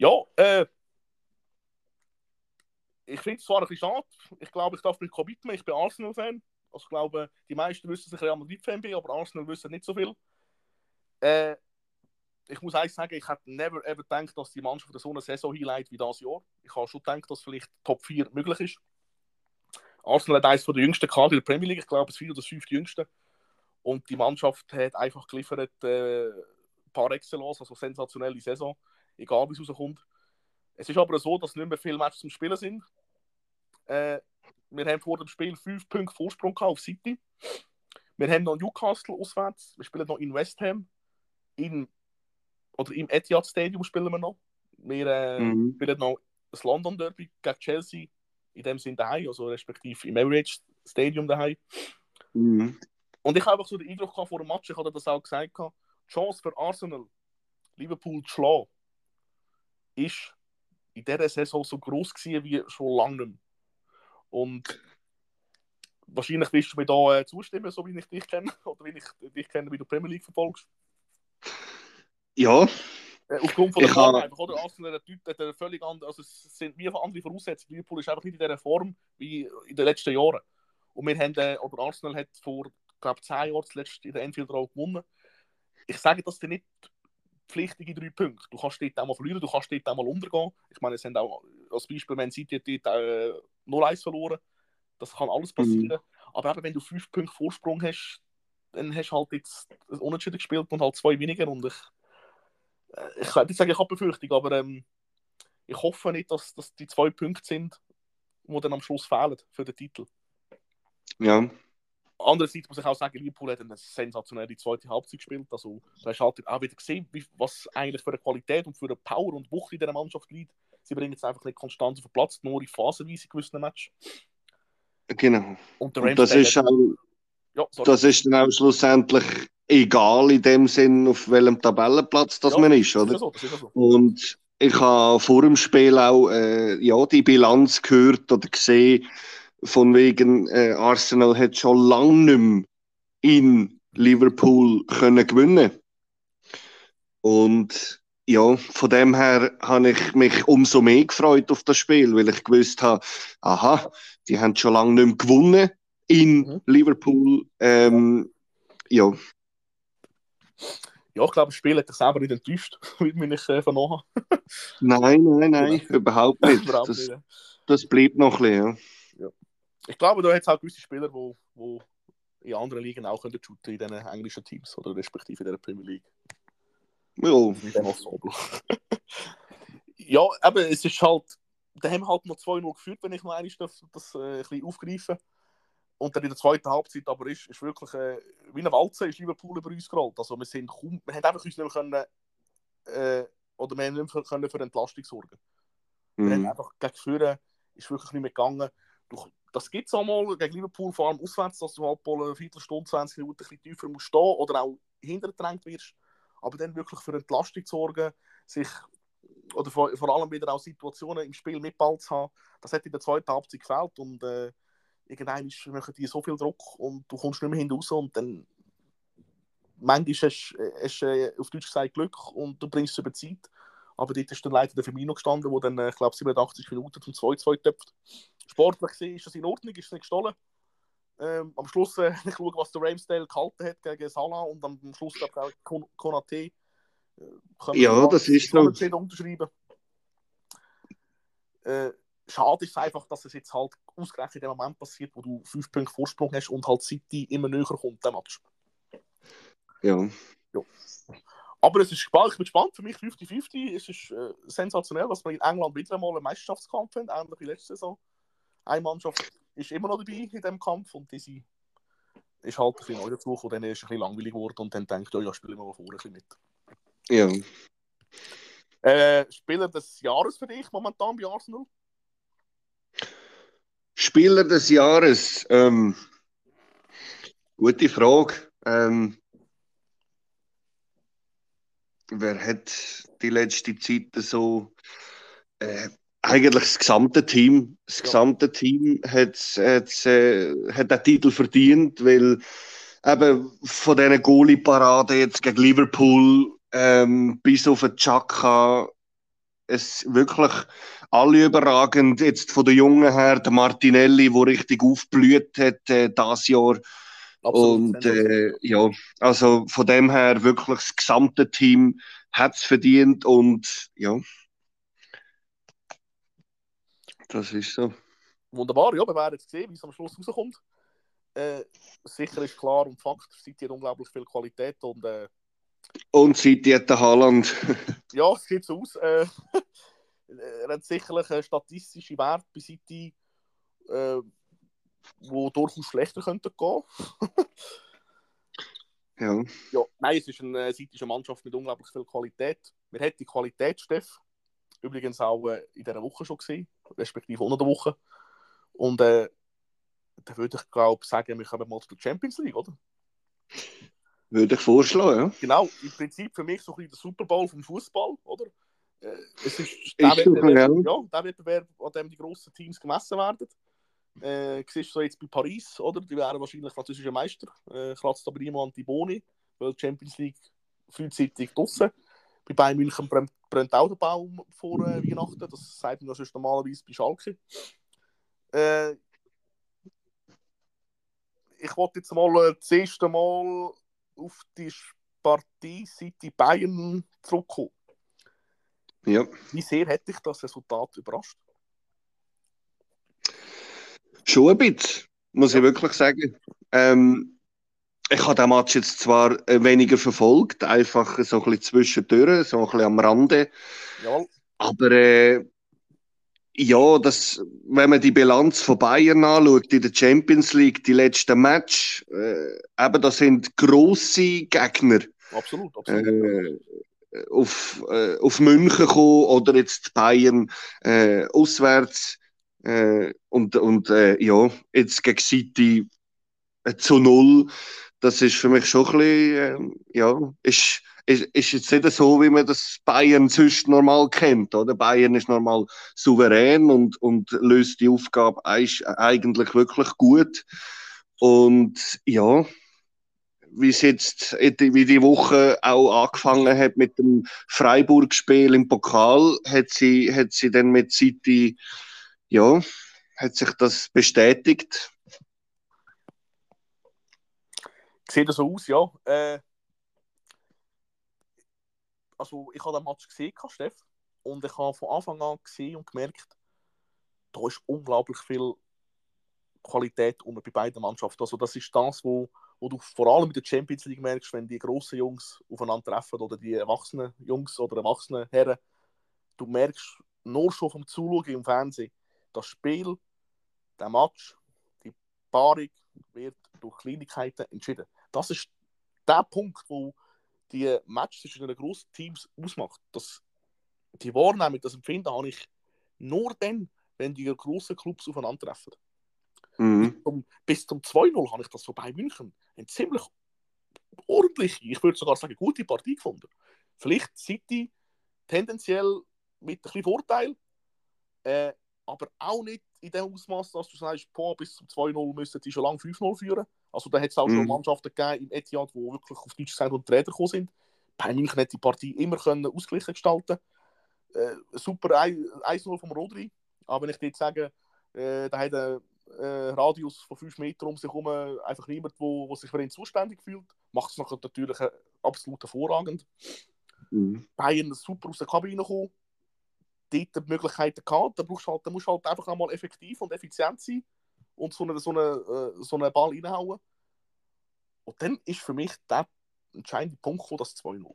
Ja, äh, ich finde es zwar ein bisschen schade. Ich glaube, ich darf mich committen. Ich bin Arsenal-Fan. Also ich glaube, die meisten wissen, dass ich Real Madrid-Fan bin, aber Arsenal wissen nicht so viel. Äh, ich muss eins sagen, ich hätte never ever gedacht, dass die Mannschaft so eine Saison hinleitet wie das Jahr. Ich habe schon gedacht, dass vielleicht Top 4 möglich ist. Arsenal hat eines der jüngsten Kader in der Premier League, ich glaube, das vier oder fünfte jüngste. Und die Mannschaft hat einfach geliefert, äh, par excellence, also sensationelle Saison, egal wie es rauskommt. Es ist aber so, dass nicht mehr viele Matches zum Spielen sind. Äh, wir haben vor dem Spiel fünf Punkte Vorsprung auf City. Wir haben noch Newcastle auswärts. Wir spielen noch in West Ham. In, oder im Etihad Stadium spielen wir noch. Wir äh, Mhm. spielen noch das London Derby gegen Chelsea. In dem Sinn daheim, also respektive im Emirates Stadium daheim. Mhm. Und ich habe einfach so den Eindruck gehabt vor dem Match, ich hatte das auch gesagt, gehabt, Chance für Arsenal, Liverpool zu schlagen, ist in dieser Saison so groß gewesen wie schon lange nicht mehr. Und wahrscheinlich wirst du mir da äh, zustimmen, so wie ich dich kenne, oder wie ich dich kenne, wie du Premier League verfolgst. Ja, Äh, aufgrund von der Form habe- einfach, oder? Arsenal hat eine völlig andere, also es sind wie andere Voraussetzungen. Liverpool ist einfach nicht in dieser Form wie in den letzten Jahren. Und wir haben, äh, oder Arsenal hat vor, glaube zehn Jahren zuletzt in der Enfield Road gewonnen. Ich sage das dir nicht pflichtige drei Punkte. Du kannst dort auch mal verlieren, du kannst dort auch mal untergehen. Ich meine, es haben auch als Beispiel Man City dort äh, 0-1 verloren. Das kann alles passieren. Aber eben, wenn du fünf Punkte Vorsprung hast, dann hast du halt jetzt Unentschieden gespielt und halt zwei weniger. Und ich, äh, ich nicht sagen, ich habe Befürchtung, aber ähm, ich hoffe nicht, dass das die zwei Punkte sind, die dann am Schluss fehlen für den Titel. Ja, Andererseits muss ich auch sagen, Liverpool hat eine sensationelle zweite Halbzeit gespielt. Also, da hast du halt auch wieder gesehen, wie, was eigentlich für eine Qualität und für eine Power und Wucht in dieser Mannschaft liegt. Sie bringen es einfach nicht konstant auf den Platz, nur in phasenweise gewissen Match. genau. Und der Und das ist, auch, ja, das ist dann auch schlussendlich egal in dem Sinn, auf welchem Tabellenplatz das Ja, man ist, oder? ja so, das ist so. Und ich habe vor dem Spiel auch äh, ja, die Bilanz gehört oder gesehen, von wegen äh, Arsenal hat schon lange nicht mehr in Liverpool können gewinnen Und ja, von dem her habe ich mich umso mehr gefreut auf das Spiel, weil ich gewusst habe, aha, die haben schon lange nicht mehr gewonnen in Mhm. Liverpool. Ähm, ja, Ja, ich glaube, das Spiel hat dich selber nicht enttäuscht, wie mich äh, vernommen nein, nein, nein, überhaupt nicht. Überhaupt Das, nicht, ja. das bleibt noch ein bisschen, ja. Ich glaube, da hat es auch gewisse Spieler, die wo, wo in anderen Ligen auch können shooten in diesen englischen Teams oder respektive in der Premier League. Ja, Mit dem Ensemble. ja, aber es ist halt, da haben halt noch 2-0 geführt, wenn ich noch einmal das, das äh, ein bisschen aufgreife. Und dann in der zweiten Halbzeit aber ist, ist wirklich äh, wie eine Walze ist Liverpool über uns gerollt. Also wir sind kaum, wir haben einfach uns nicht mehr können, äh, oder wir haben nicht mehr können für Entlastung sorgen. Wir haben mhm. einfach gegen Führen ist wirklich nicht mehr gegangen. Du, das gibt es einmal gegen Liverpool, vor allem auswärts, dass du halt mal eine Viertelstunde, 20 Minuten ein bisschen tiefer musst stehen oder auch hinterdrängt wirst. Aber dann wirklich für Entlastung zu sorgen, sich oder vor, vor allem wieder auch Situationen im Spiel mit Ball zu haben, das hat in der zweiten Halbzeit gefällt und äh, irgendwann machen die so viel Druck und du kommst nicht mehr hinten raus und dann manchmal hast du äh, auf Deutsch gesagt Glück und du bringst es über die Zeit. Aber dort ist dann leider der Firmino gestanden, der dann, äh, ich glaube, 87 Minuten zum 2-2 töpft. Sportlich gesehen ist das in Ordnung, ist es nicht gestohlen. Ähm, am Schluss, äh, ich schaue, was der Ramsdale gehalten hat gegen Salah und am Schluss, glaube ich, auch Kon Konate. Äh, Ja, das ist so. Unterschreiben. Äh, schade ist einfach, dass es jetzt halt ausgerechnet in dem Moment passiert, wo du fünf Punkte Vorsprung hast und halt City immer näher kommt, der Match. ja. Aber es ist spannend, ich bin gespannt. Für mich 50-50. Es ist äh, sensationell, dass wir in England wieder einmal einen Meisterschaftskampf haben, ähnlich wie letzte Saison. Eine Mannschaft ist immer noch dabei in diesem Kampf und diese ist halt ein bisschen neu und dann ist es ein bisschen langweilig geworden und dann denkt, oh ja, spielen wir mal vorne ein bisschen mit. ja. Äh, Spieler des Jahres für dich momentan bei Arsenal? Spieler des Jahres. Ähm, gute Frage. Ähm, wer hat die letzte Zeit so äh, eigentlich das gesamte Team, das Ja. gesamte Team hat, hat, äh, hat den Titel verdient, weil eben von diesen Goalie-Paraden jetzt gegen Liverpool ähm, bis auf den Chaka es wirklich alle überragend. Jetzt von den Jungen her, der Martinelli, der richtig aufblüht hat äh, das Jahr. Und äh, ja, also von dem her wirklich das gesamte Team hat es verdient und ja, das ist so. Wunderbar, ja, wir werden jetzt sehen, wie es am Schluss rauskommt. Äh, sicher ist klar und Fakt, City hat unglaublich viel Qualität und äh, Und City hat den Haaland. ja, es sieht so aus. Äh, er hat sicherlich einen statistischen Wert bei City, äh, wo durchaus schlechter könnte gehen. ja, Ja, nein, es ist eine, ist eine Mannschaft mit unglaublich viel Qualität. Wir hätten die Qualität, Steff. Übrigens auch äh, in dieser Woche schon gesehen, respektive unter der Woche. Und äh, dann würde ich glaube sagen, wir kommen mal zur Champions League, oder? würde ich vorschlagen, ja. Genau, im Prinzip für mich so ein bisschen der Super Bowl vom Fußball, oder? Äh, es ist der Ist so, Wettbewerb, ja. ja, der Wettbewerb, an dem die grossen Teams gemessen werden. Äh, siehst du jetzt bei Paris, oder? Die wären wahrscheinlich französischer Meister. Äh, kratzt aber niemand an die Boni, weil die Champions League frühzeitig draussen. bei Bayern München brennt, brennt auch der Baum vor äh, Weihnachten. Das sagt man sonst normalerweise bei Schalke. Äh, ich wollte jetzt mal äh, das erste Mal auf die Partie City Bayern zurückkommen. Ja. Wie sehr hätte ich das Resultat überrascht? Schon ein bisschen, muss Ja. ich wirklich sagen. Ähm, ich habe den Match jetzt zwar äh, weniger verfolgt, einfach so ein bisschen zwischendurch, so ein bisschen am Rande. Jawohl. Aber äh, ja, das, wenn man die Bilanz von Bayern anschaut in der Champions League, die letzten Match, äh, eben das sind grosse Gegner Absolut, absolut. äh, auf, äh, auf München gekommen oder jetzt Bayern äh, auswärts. Äh, und und äh, ja, jetzt gegen City äh, zu null. Das ist für mich schon ein bisschen, äh, ja, ist, ist, ist jetzt nicht so, wie man das Bayern sonst normal kennt. Oder? Bayern ist normal souverän und, und löst die Aufgabe eig- eigentlich wirklich gut. Und ja, wie es jetzt, wie die Woche auch angefangen hat mit dem Freiburg-Spiel im Pokal, hat sie, hat sie dann mit City, ja, hat sich das bestätigt. Sieht so aus, ja. Äh, also, ich habe den Match gesehen, Steff, und ich habe von Anfang an gesehen und gemerkt, da ist unglaublich viel Qualität bei beiden Mannschaften. Also, das ist das, wo, wo du vor allem in der Champions League merkst, wenn die grossen Jungs aufeinander treffen oder die erwachsenen Jungs oder erwachsenen Herren. Du merkst nur schon vom Zuschauen im Fernsehen, das Spiel, der Match, die Paarung wird durch Kleinigkeiten entschieden. Das ist der Punkt, wo die Match zwischen den grossen Teams ausmacht. Das, die Wahrnehmung, das Empfinden habe ich nur dann, wenn die grossen Clubs aufeinandertreffen. Mhm. Bis zum 2-0 habe ich das so bei München eine ziemlich ordentliche, ich würde sogar sagen, gute Partie gefunden. Vielleicht City tendenziell mit ein bisschen Vorteil, äh, aber auch nicht in dem Ausmaß, dass du sagst, boah, bis zum 2-0 müssten die schon lange 5-0 führen. Also da hat es auch schon Mhm. Mannschaften gegeben im Etihad, die wirklich auf Deutsch gesagt und Räder gekommen sind. Bei München hat die Partie immer können ausgleichen gestalten. Äh, super 1-0 vom Rodri. Aber wenn ich dir jetzt sage, äh, da hat ein äh, Radius von 5 Metern um sich herum einfach niemand, wo, wo sich für ihn zuständig fühlt, macht es natürlich äh, absolut hervorragend. Mhm. Bayern super aus der Kabine gekommen, dort die Möglichkeiten gehabt, da, brauchst halt, da musst du halt einfach einmal effektiv und effizient sein und so einen so eine, äh, so eine Ball reinhauen. Und dann ist für mich der entscheidende Punkt gekommen, das 2-0.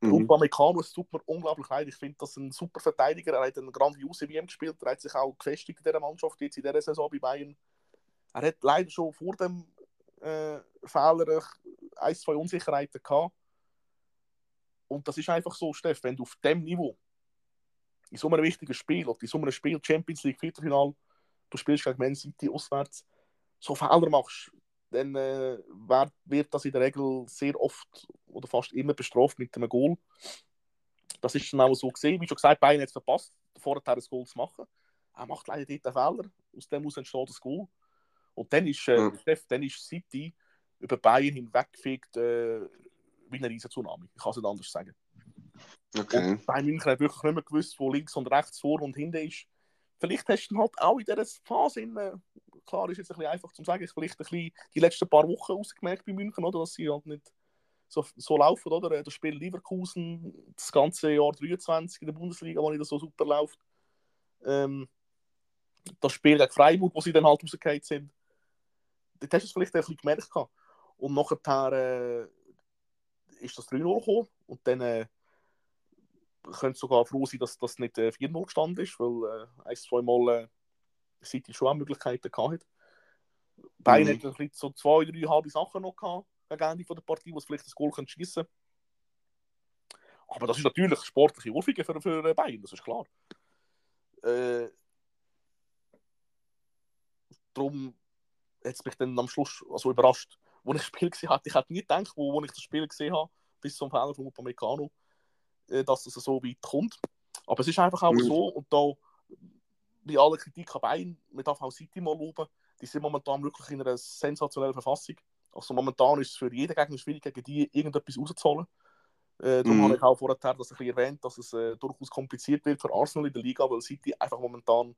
Mhm. Upamecano, es tut mir unglaublich leid. Ich finde, das ist ein super Verteidiger. Er hat eine grandiose WM gespielt. Er hat sich auch gefestigt in dieser Mannschaft, jetzt in dieser Saison bei Bayern. Er hat leider schon vor dem äh, Fehler ein, zwei Unsicherheiten gehabt. Und das ist einfach so, Steff, wenn du auf dem Niveau in so einem wichtigen Spiel oder in so einem Spiel Champions League Viertelfinal, du spielst gegen Man City auswärts, so Fehler machst, dann äh, wird, das in der Regel sehr oft oder fast immer bestraft mit einem Goal. Das ist dann auch so gesehen. Wie schon gesagt, Bayern hat es verpasst, vorher ein Goal zu machen. Er macht leider dort einen Fehler, aus dem muss entsteht das Goal. Und dann ist, äh. Steff, dann ist City über Bayern hinweggefegt äh, wie eine riesen Tsunami. Ich kann es nicht anders sagen. Okay. Und Bayern München hat wirklich nicht mehr gewusst, wo links und rechts, vor und hinten ist. Vielleicht hast du halt auch in dieser Phase, in, äh, klar ist jetzt ein bisschen einfach zu sagen, vielleicht ein bisschen die letzten paar Wochen ausgemerkt bei München, oder, dass sie halt nicht so, so laufen, oder? Das Spiel Leverkusen, das ganze Jahr 23 in der Bundesliga, wo nicht so super läuft. Ähm, das Spiel gegen Freiburg, wo sie dann halt rausgefallen sind. Dort hast du es vielleicht ein bisschen gemerkt. Und nachher äh, ist das 3-0 gekommen und dann äh, könnte sogar froh sein, dass das nicht äh, 4-0 gestanden ist, weil äh, ein, zwei Mal äh, City schon auch Möglichkeiten gehabt. Bayern Mhm. hat ein bisschen so zwei, drei halbe Sachen noch gehabt gegen Ende von der Partie, wo es vielleicht das Goal schießen können. Aber das ist natürlich sportliche Ohrfeige für, für äh, Bayern, das ist klar. Äh, darum hat es mich dann am Schluss also überrascht, wo ich das Spiel gesehen habe. Ich hätte nie gedacht, wo, wo ich das Spiel gesehen habe, bis zum Fehler von Upamecano, dass es so weit kommt. Aber es ist einfach auch Mhm. so, und da bei aller Kritik an Bayern, man darf auch City mal loben, die sind momentan wirklich in einer sensationellen Verfassung. Also momentan ist es für jeden Gegner schwierig, gegen die irgendetwas rauszuholen. Äh, darum mhm. habe ich auch vorher das ein bisschen erwähnt, dass es äh, durchaus kompliziert wird für Arsenal in der Liga, weil City einfach momentan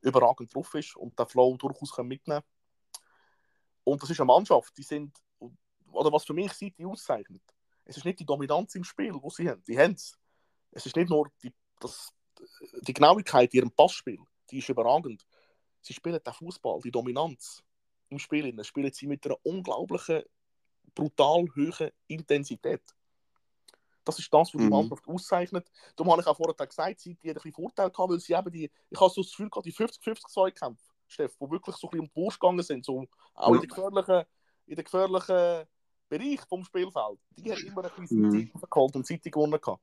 überragend drauf ist und den Flow durchaus mitnehmen kann. Und das ist eine Mannschaft, die sind, oder was für mich City auszeichnet, es ist nicht die Dominanz im Spiel, wo sie haben, die haben es. Es ist nicht nur die, das, die Genauigkeit in ihrem Passspiel, die ist überragend. Sie spielen den Fußball, die Dominanz im Spiel, das spielen sie mit einer unglaublichen, brutal hohen Intensität. Das ist das, was die mhm. Mannschaft auszeichnet. Darum habe ich auch vorher gesagt, sie hat ein bisschen Vorteil gehabt, weil sie eben die, ich habe so das Gefühl gehabt, die 50-50-Zweikämpfe, Steff, die wirklich so ein bisschen um die Wurst gegangen sind, so auch in den gefährlichen, in den gefährlichen Bereich vom Spielfeld, die haben immer ein bisschen mhm. Zeit geholt und Zeit gewonnen gehabt.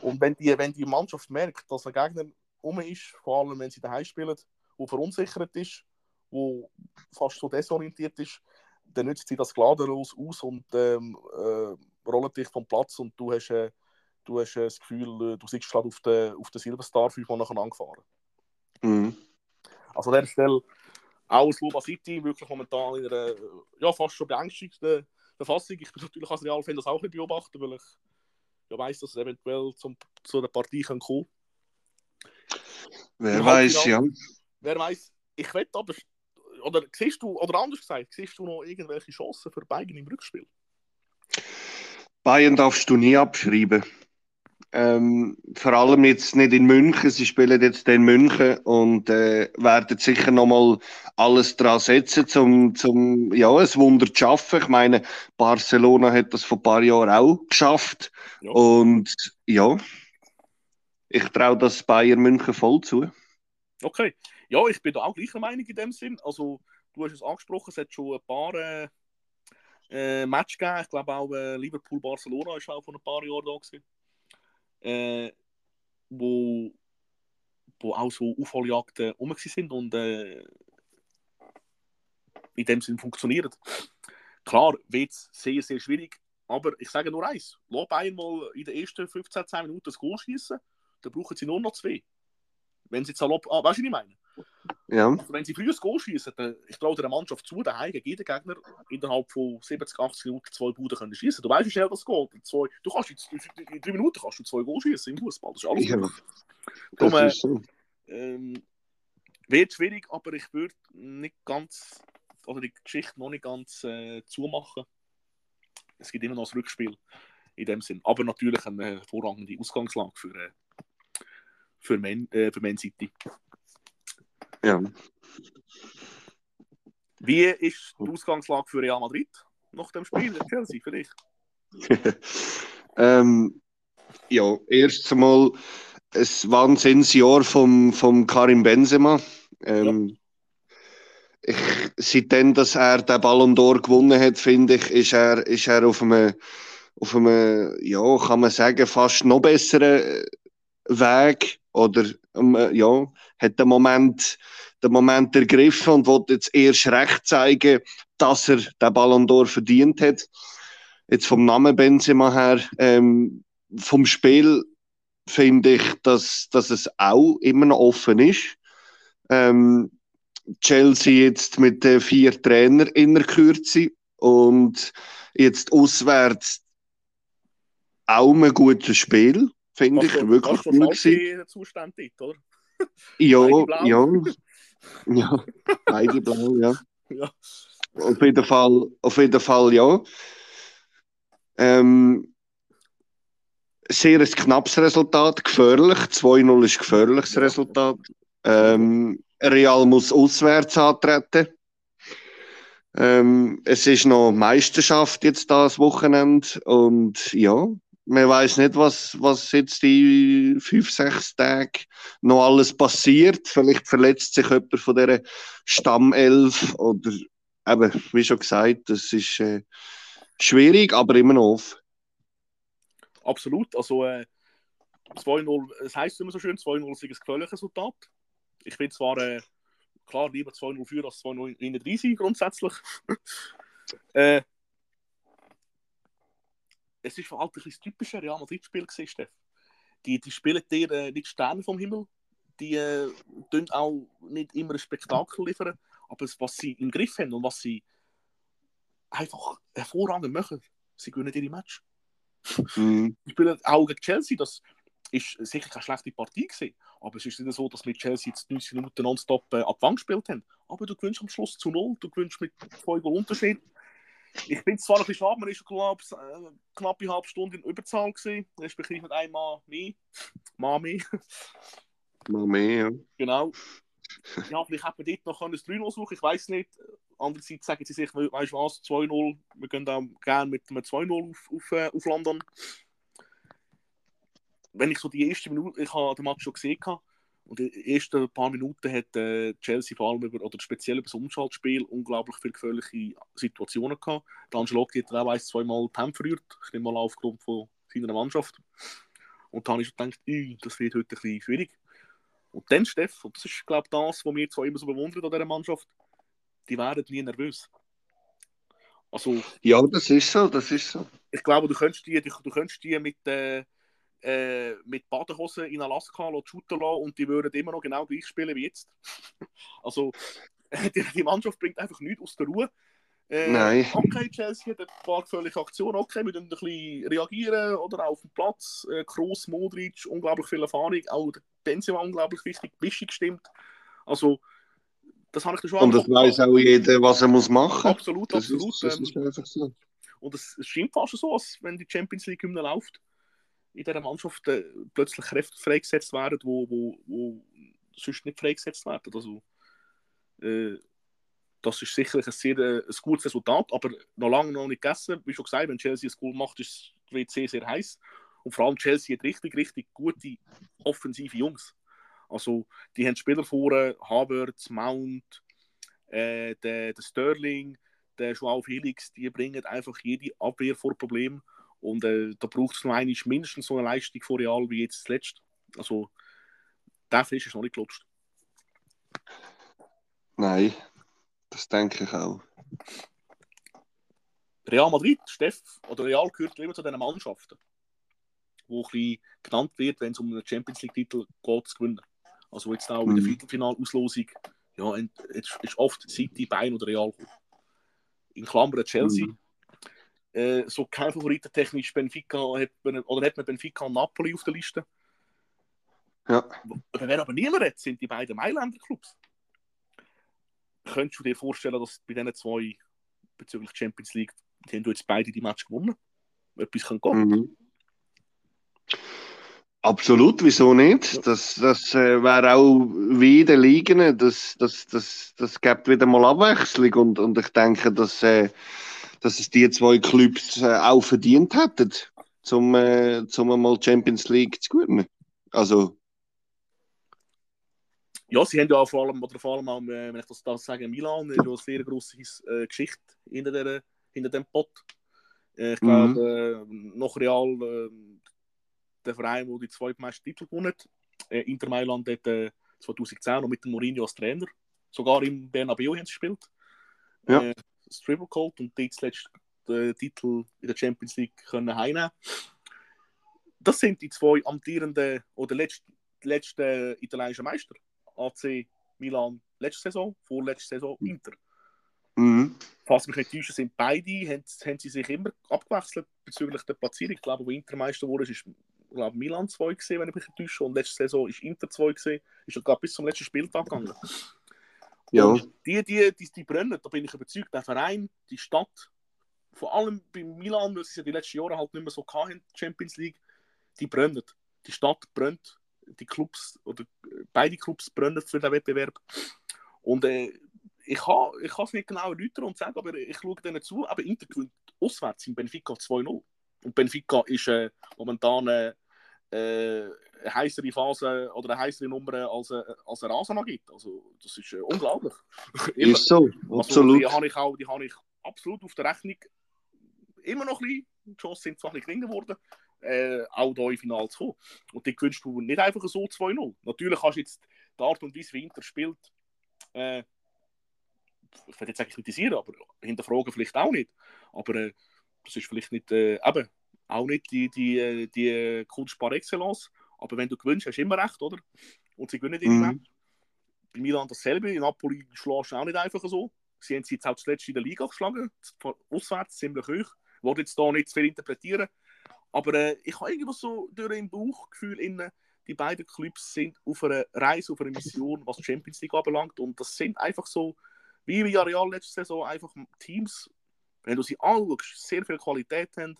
Und wenn die, wenn die Mannschaft merkt, dass ein Gegner um ist, vor allem wenn sie daheim spielen, wo verunsichert ist, wo fast so desorientiert ist, dann nützt sie das gnadenlos aus und ähm, äh, rollt dich vom Platz und du hast, äh, du hast äh, das Gefühl, äh, du sitzt gerade auf der, auf der Silverstar fünfmal nacheinander gefahren. Mhm. Also an dieser Stelle auch das Luba City wirklich momentan in einer ja, fast schon beängstigten Verfassung. Ich bin natürlich als Real-Fan das auch nicht beobachten, weil ich ja weiss, dass es eventuell zum, zu einer Partie kann kommen Wer weiß, ja. Wer weiß, ich wette aber, oder siehst du, oder anders gesagt, siehst du noch irgendwelche Chancen für Bayern im Rückspiel? Bayern darfst du nie abschreiben. Ähm, vor allem jetzt nicht in München. Sie spielen jetzt in München und äh, werden sicher nochmal alles dran setzen, um zum, ja, ein Wunder zu schaffen. Ich meine, Barcelona hat das vor ein paar Jahren auch geschafft. Ja. Und ja, ich traue das Bayern München voll zu. Okay. Ja, ich bin da auch gleicher Meinung in dem Sinn. Also, du hast es angesprochen, es hat schon ein paar äh, äh, Match gegeben. Ich glaube auch äh, Liverpool-Barcelona ist auch vor ein paar Jahren da gewesen. Äh, wo, wo auch so Aufholjagden rum sind und äh, in dem Sinn funktionieren. Klar, wird es sehr, sehr schwierig, aber ich sage nur eins: Lass Bayern mal in den ersten 15, 10 Minuten das Goal schießen, dann brauchen sie nur noch zwei. Wenn sie salopp. Ah, weißt du, was ich meine? Ja. Also wenn sie früh ein Goal schießen, dann ich traue der Mannschaft zu, daheim gegen jeden Gegner innerhalb von 70, 80 Minuten zwei Buden können schießen. Du weißt, wie schnell das geht. Zwei, du kannst in, in drei Minuten kannst du zwei Goal schießen im Fußball. Das ist alles. Ja. Darum, das ist so. ähm, wird schwierig, aber ich würde nicht ganz, oder die Geschichte noch nicht ganz äh, zumachen. Es gibt immer noch ein Rückspiel in dem Sinn. Aber natürlich eine hervorragende Ausgangslage für, äh, für, Man, äh, für Man City. Ja. Wie ist die Ausgangslage für Real Madrid nach dem Spiel in Chelsea für dich? ähm, ja, erst einmal ein Wahnsinnsjahr vom, vom Karim Benzema. Ähm, ja. ich, seitdem, dass er den Ballon d'Or gewonnen hat, finde ich, ist er, ist er auf einem, auf einem, ja, kann man sagen, fast noch besseren Weg oder ja, hat den Moment, den Moment ergriffen und wollte jetzt erst recht zeigen, dass er den Ballon d'Or verdient hat. Jetzt vom Namen Benzema her, ähm, vom Spiel finde ich, dass, dass es auch immer noch offen ist. Ähm, Chelsea jetzt mit den vier Trainern in der Kürze und jetzt auswärts auch ein gutes Spiel. Finde ich wirklich gut gewesen. Zustand dort, oder? Ja, ja. Ja, beide blau, ja. ja. Auf jeden Fall, auf jeden Fall ja. Ähm, sehr ein knappes Resultat, gefährlich. 2-0 ist gefährliches ja. Resultat. Ähm, Real muss auswärts antreten. Ähm, es ist noch Meisterschaft jetzt das Wochenende und ja, man weiß nicht, was, was jetzt die fünf, sechs Tage noch alles passiert. Vielleicht verletzt sich jemand von dieser Stammelf oder eben, wie schon gesagt, das ist äh, schwierig, aber immer noch auf. Absolut. Also äh, 2-0, es heisst immer so schön, 2-0 ist ein gefährliches Resultat. Ich bin zwar äh, klar lieber 2-0 für als 2-0 in der 30 grundsätzlich. äh, es ist vor allem ein typisches Real Madrid-Spiel gewesen, Steff. Die, die spielen dir äh, nicht Sterne vom Himmel, die äh, auch nicht immer ein Spektakel liefern, aber was sie im Griff haben und was sie einfach hervorragend machen, sie gewinnen ihre Match. Mhm. Die spielen auch gegen Chelsea, das ist sicher keine schlechte Partie gewesen, aber es ist nicht so, dass mit Chelsea jetzt 90 Minuten nonstop äh, ab Wang gespielt haben. Aber du gewinnst am Schluss zu null, du gewinnst mit zwei Goal Unterschied. Ich bin zwar ein bisschen schade, man ist glaube äh, knapp eine halbe Stunde in Überzahl gewesen, respektive mit einem Mann mehr. Mann mehr, ja. Genau. Ja, vielleicht hätte man dort noch ein 3-0 suchen, ich weiß nicht. Andererseits sagen sie sich, weißt du was, 2-0, wir gehen auch gerne mit einem 2-0 auf, auf, äh, auf London. Wenn ich so die erste Minute, ich habe den Match schon gesehen, und die ersten paar Minuten hat äh, Chelsea vor allem über, oder speziell über das Umschaltspiel unglaublich viele gefährliche Situationen gehabt. Der Angelotti hat auch ein, zweimal die Hände verrührt, ich nehme mal aufgrund von seiner Mannschaft. Und dann habe ich gedacht, das wird heute ein bisschen schwierig. Und dann, Steff, und das ist, glaube ich, das, was wir zwar immer so bewundern an dieser Mannschaft, die werden nie nervös. Also, ja, das ist so, das ist so. Ich glaube, du könntest die, du, du könntest die mit, äh, äh, mit Badehosen in Alaska shooten lassen und die würden immer noch genau gleich spielen wie jetzt. also, die, die, Mannschaft bringt einfach nichts aus der Ruhe. Äh, Nein. Okay, Chelsea hat ein paar gefährliche Aktionen, okay, wir müssen ein bisschen reagieren oder auf dem Platz. Äh, Kroos, Modric, unglaublich viel Erfahrung, auch der Benzema unglaublich wichtig, Mischung stimmt. Also, das habe ich da schon Und das weiß auch jeder, was er muss machen. Absolut, das absolut. Ist, das ist ähm, einfach so. Und es scheint fast so, als wenn die Champions League Hymne läuft, in dieser Mannschaft äh, plötzlich Kräfte freigesetzt werden, wo, wo, wo sonst nicht freigesetzt werden. Also, äh, das ist sicherlich ein sehr äh, ein gutes Resultat, aber noch lange noch nicht gegessen. Wie schon gesagt, wenn Chelsea ein Goal macht, ist das WC sehr heiß. Und vor allem Chelsea hat richtig, richtig gute offensive Jungs. Also, die haben Spieler vorne, Havertz, Mount, äh, der, der Sterling, der Joao Felix, die bringen einfach jede Abwehr vor Problem. Und äh, da braucht es noch einmal mindestens so eine Leistung von Real wie jetzt zuletzt. Also, der Fisch ist noch nicht gelutscht. Nein, das denke ich auch. Real Madrid, Steff, oder Real gehört immer zu diesen Mannschaften, wo ein bisschen genannt wird, wenn es um einen Champions League-Titel geht, zu gewinnen. Also jetzt auch in der mhm. Viertelfinalauslosung, ja, jetzt ist oft City, Bayern oder Real. In Klammern Chelsea. Mhm. Äh, so kein Favoriten-technisch Benfica hat oder hat man Benfica und Napoli auf der Liste. Ja. Wer aber niemand hat, sind die beiden Mailänder Clubs. Könntest du dir vorstellen, dass bei diesen zwei bezüglich Champions League, die haben jetzt beide die Match gewonnen? Etwas kann gehen. Mhm. Absolut, wieso nicht? Das, das äh, wäre auch wie in den Ligen, das, das, das, das gibt wieder mal Abwechslung und, und ich denke, dass, äh, dass es die zwei Clubs äh, auch verdient hätten, zum, äh, zum mal Champions League zu gewinnen. Also. Ja, sie haben ja vor allem, oder vor allem auch, äh, wenn ich das, das sage, Milan, eine sehr grosse äh, Geschichte hinter, der, hinter dem Pot. Äh, ich glaube, mhm. noch Real der Verein, der die zweitmeisten Titel gewonnen hat. Äh, Inter Mailand hat äh, 2010 noch mit dem Mourinho als Trainer, sogar im Bernabeu haben sie gespielt. Ja. Äh, Triple geholt und die zuletzt den Titel in der Champions League können heimnehmen. Das sind die zwei amtierenden oder letzten letzte italienischen Meister. AC Milan letzte Saison, vorletzte Saison Inter. Mhm. Falls mich nicht täusche, sind beide, haben, haben sie sich immer abgewechselt bezüglich der Platzierung. Ich glaube, wo Intermeister wurde, ist glaube Milan 2 gesehen, wenn ich mich nicht täusche. Und letzte Saison ist Inter 2 gesehen. Ist ja gerade bis zum letzten Spieltag gegangen. Ja. Die, die, die, die brennen, da bin ich überzeugt, der Verein, die Stadt, vor allem bei Milan, weil sie es ja die letzten Jahre halt nicht mehr so hatten, Champions League, die brennen. Die Stadt brennt, die Clubs, oder beide Clubs brennen für den Wettbewerb. Und äh, ich kann ich es nicht genau erläutern und sagen, aber ich schaue denen zu, aber Inter gewinnt auswärts in Benfica 2-0. Und Benfica ist äh, momentan äh, äh, heißere Phase oder eine heißere Nummer als, äh, als ein Rasana gibt. Also, das ist äh, unglaublich. ist so, absolut. Also, die habe ich, auch, die habe ich absolut auf der Rechnung immer noch ein bisschen. Die Chancen sind zwar ein bisschen geringer geworden, äh, auch hier im Finale zu kommen. Und die gewünscht du nicht einfach so 2-0. Natürlich hast du jetzt die Art und Weise, wie Inter spielt, äh, ich werde jetzt eigentlich kritisieren, aber hinterfragen vielleicht auch nicht. Aber äh, das ist vielleicht nicht, äh, eben, auch nicht die, die, äh, die Kunst par excellence, aber wenn du gewinnst, hast du immer recht, oder? Und sie gewinnen immer. Mhm. Bei Milan dasselbe, in Napoli schlägst du auch nicht einfach so. Sie haben sie jetzt auch zuletzt in der Liga geschlagen, auswärts ziemlich hoch. Ich wollte jetzt hier nicht zu viel interpretieren, Aber äh, ich habe irgendwo so durch im Bauchgefühl innen, die beiden Clubs sind auf einer Reise, auf einer Mission, was die Champions League anbelangt. Und das sind einfach so, wie Villarreal letzte Saison, einfach Teams, wenn du sie anschaust, sehr viel Qualität haben,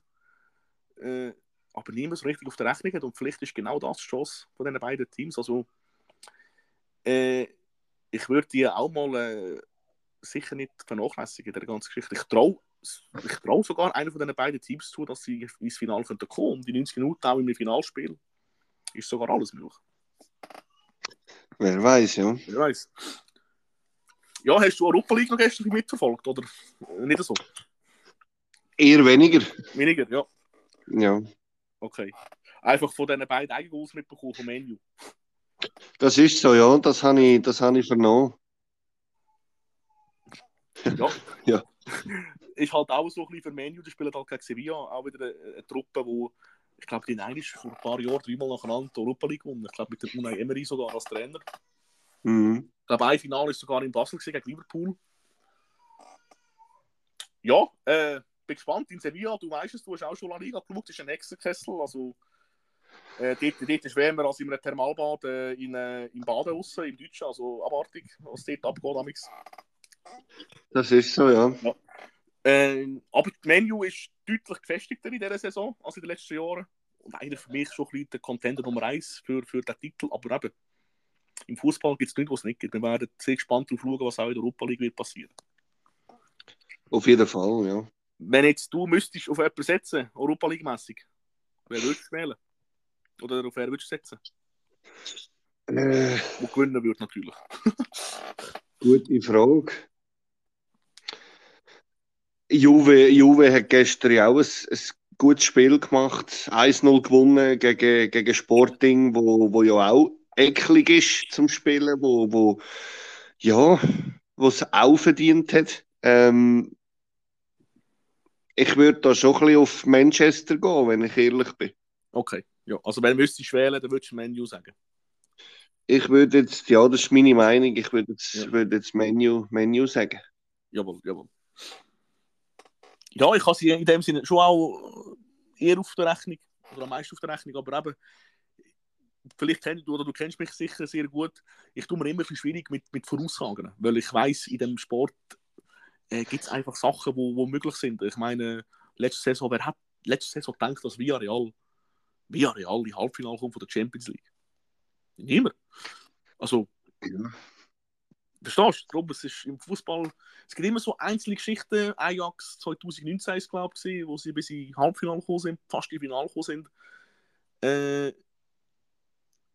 äh, aber niemand so richtig auf der Rechnung hat. Und vielleicht ist genau das Chance von diesen beiden Teams. Also, äh, ich würde die auch mal äh, sicher nicht vernachlässigen in der ganzen Geschichte. Ich traue ich trau sogar einer von diesen beiden Teams zu, dass sie ins Finale kommen könnten. Die 90 Minuten auch im Finalspiel ist sogar alles möglich. Wer weiß, ja. Wer weiß. Ja, hast du Europa League noch gestern mitverfolgt, oder nicht so? Eher weniger. Weniger, ja. Ja. Okay. Einfach von diesen beiden Eigengoals mitbekommen vom Menu. Das ist so, ja. Das habe ich, das habe ich vernommen. Ja. ja. Ist halt auch so ein bisschen für Menu, die spielen halt gegen Sevilla, auch wieder eine, eine Truppe, wo ich glaube, die Nein ist vor ein paar Jahren dreimal nacheinander die Europa League gewonnen. Ich glaube, mit dem Unai Emery sogar als Trainer. Mhm. Ich glaube, ein Finale ist sogar in Basel gewesen, gegen Liverpool. Ja, äh, bin gespannt. In Sevilla, du weißt es, du hast auch schon La Liga geschaut, das ist ein nächster Kessel. Also, äh, dort, dort ist wärmer als in einem Thermalbad äh, in, äh, im Baden aussen, im Deutschen. Also abartig, was dort abgeht. Amix. Das ist so, ja. ja. Äh, aber die Menu ist deutlich gefestigter in dieser Saison als in den letzten Jahren. Und eigentlich für mich schon ein bisschen der Contender Nummer 1 für, für den Titel. Aber eben, im Fußball gibt es nichts, was es nicht gibt. Wir werden sehr gespannt darauf schauen, was auch in der Europa League wird passieren. Auf jeden Fall, ja. Wenn jetzt du müsstest auf jemanden setzen, Europa League-mässig, wer würdest du wählen? Oder auf wer würdest du setzen? Äh, Wo gewinnen wird natürlich. gute Frage. Juve, Juve hat gestern ja auch ein, ein gutes Spiel gemacht. 1-0 gewonnen gegen, gegen Sporting, wo, wo ja auch eklig ist zum Spielen, wo, wo ja, es auch verdient hat. Ähm, ich würde da schon ein bisschen auf Manchester gehen, wenn ich ehrlich bin. Okay, ja. Also wenn du müsstest wählen, dann würdest du Menu sagen. Ich würde jetzt, ja, das ist meine Meinung, ich würde jetzt, ja. würde jetzt Menu, Menu sagen. Jawohl, jawohl. Ja, ich habe sie in dem Sinne schon auch eher auf der Rechnung, oder am meisten auf der Rechnung, aber eben, vielleicht kennst du, oder du kennst mich sicher sehr gut, ich tue mir immer ein bisschen schwierig mit, mit Voraussagen, weil ich weiß in dem Sport äh, gibt es einfach Sachen, wo, wo möglich sind. Ich meine, letzte Saison, wer hat letzte Saison gedacht, dass Villarreal, Villarreal in Halbfinale kommt von der Champions League? Niemand. Also, ja. verstehst du? Darum, es ist im Fußball, es gibt immer so einzelne Geschichten. Ajax 2019 ist glaube ich, wo sie bis in Halbfinale gekommen sind, fast in Finale gekommen sind. Äh,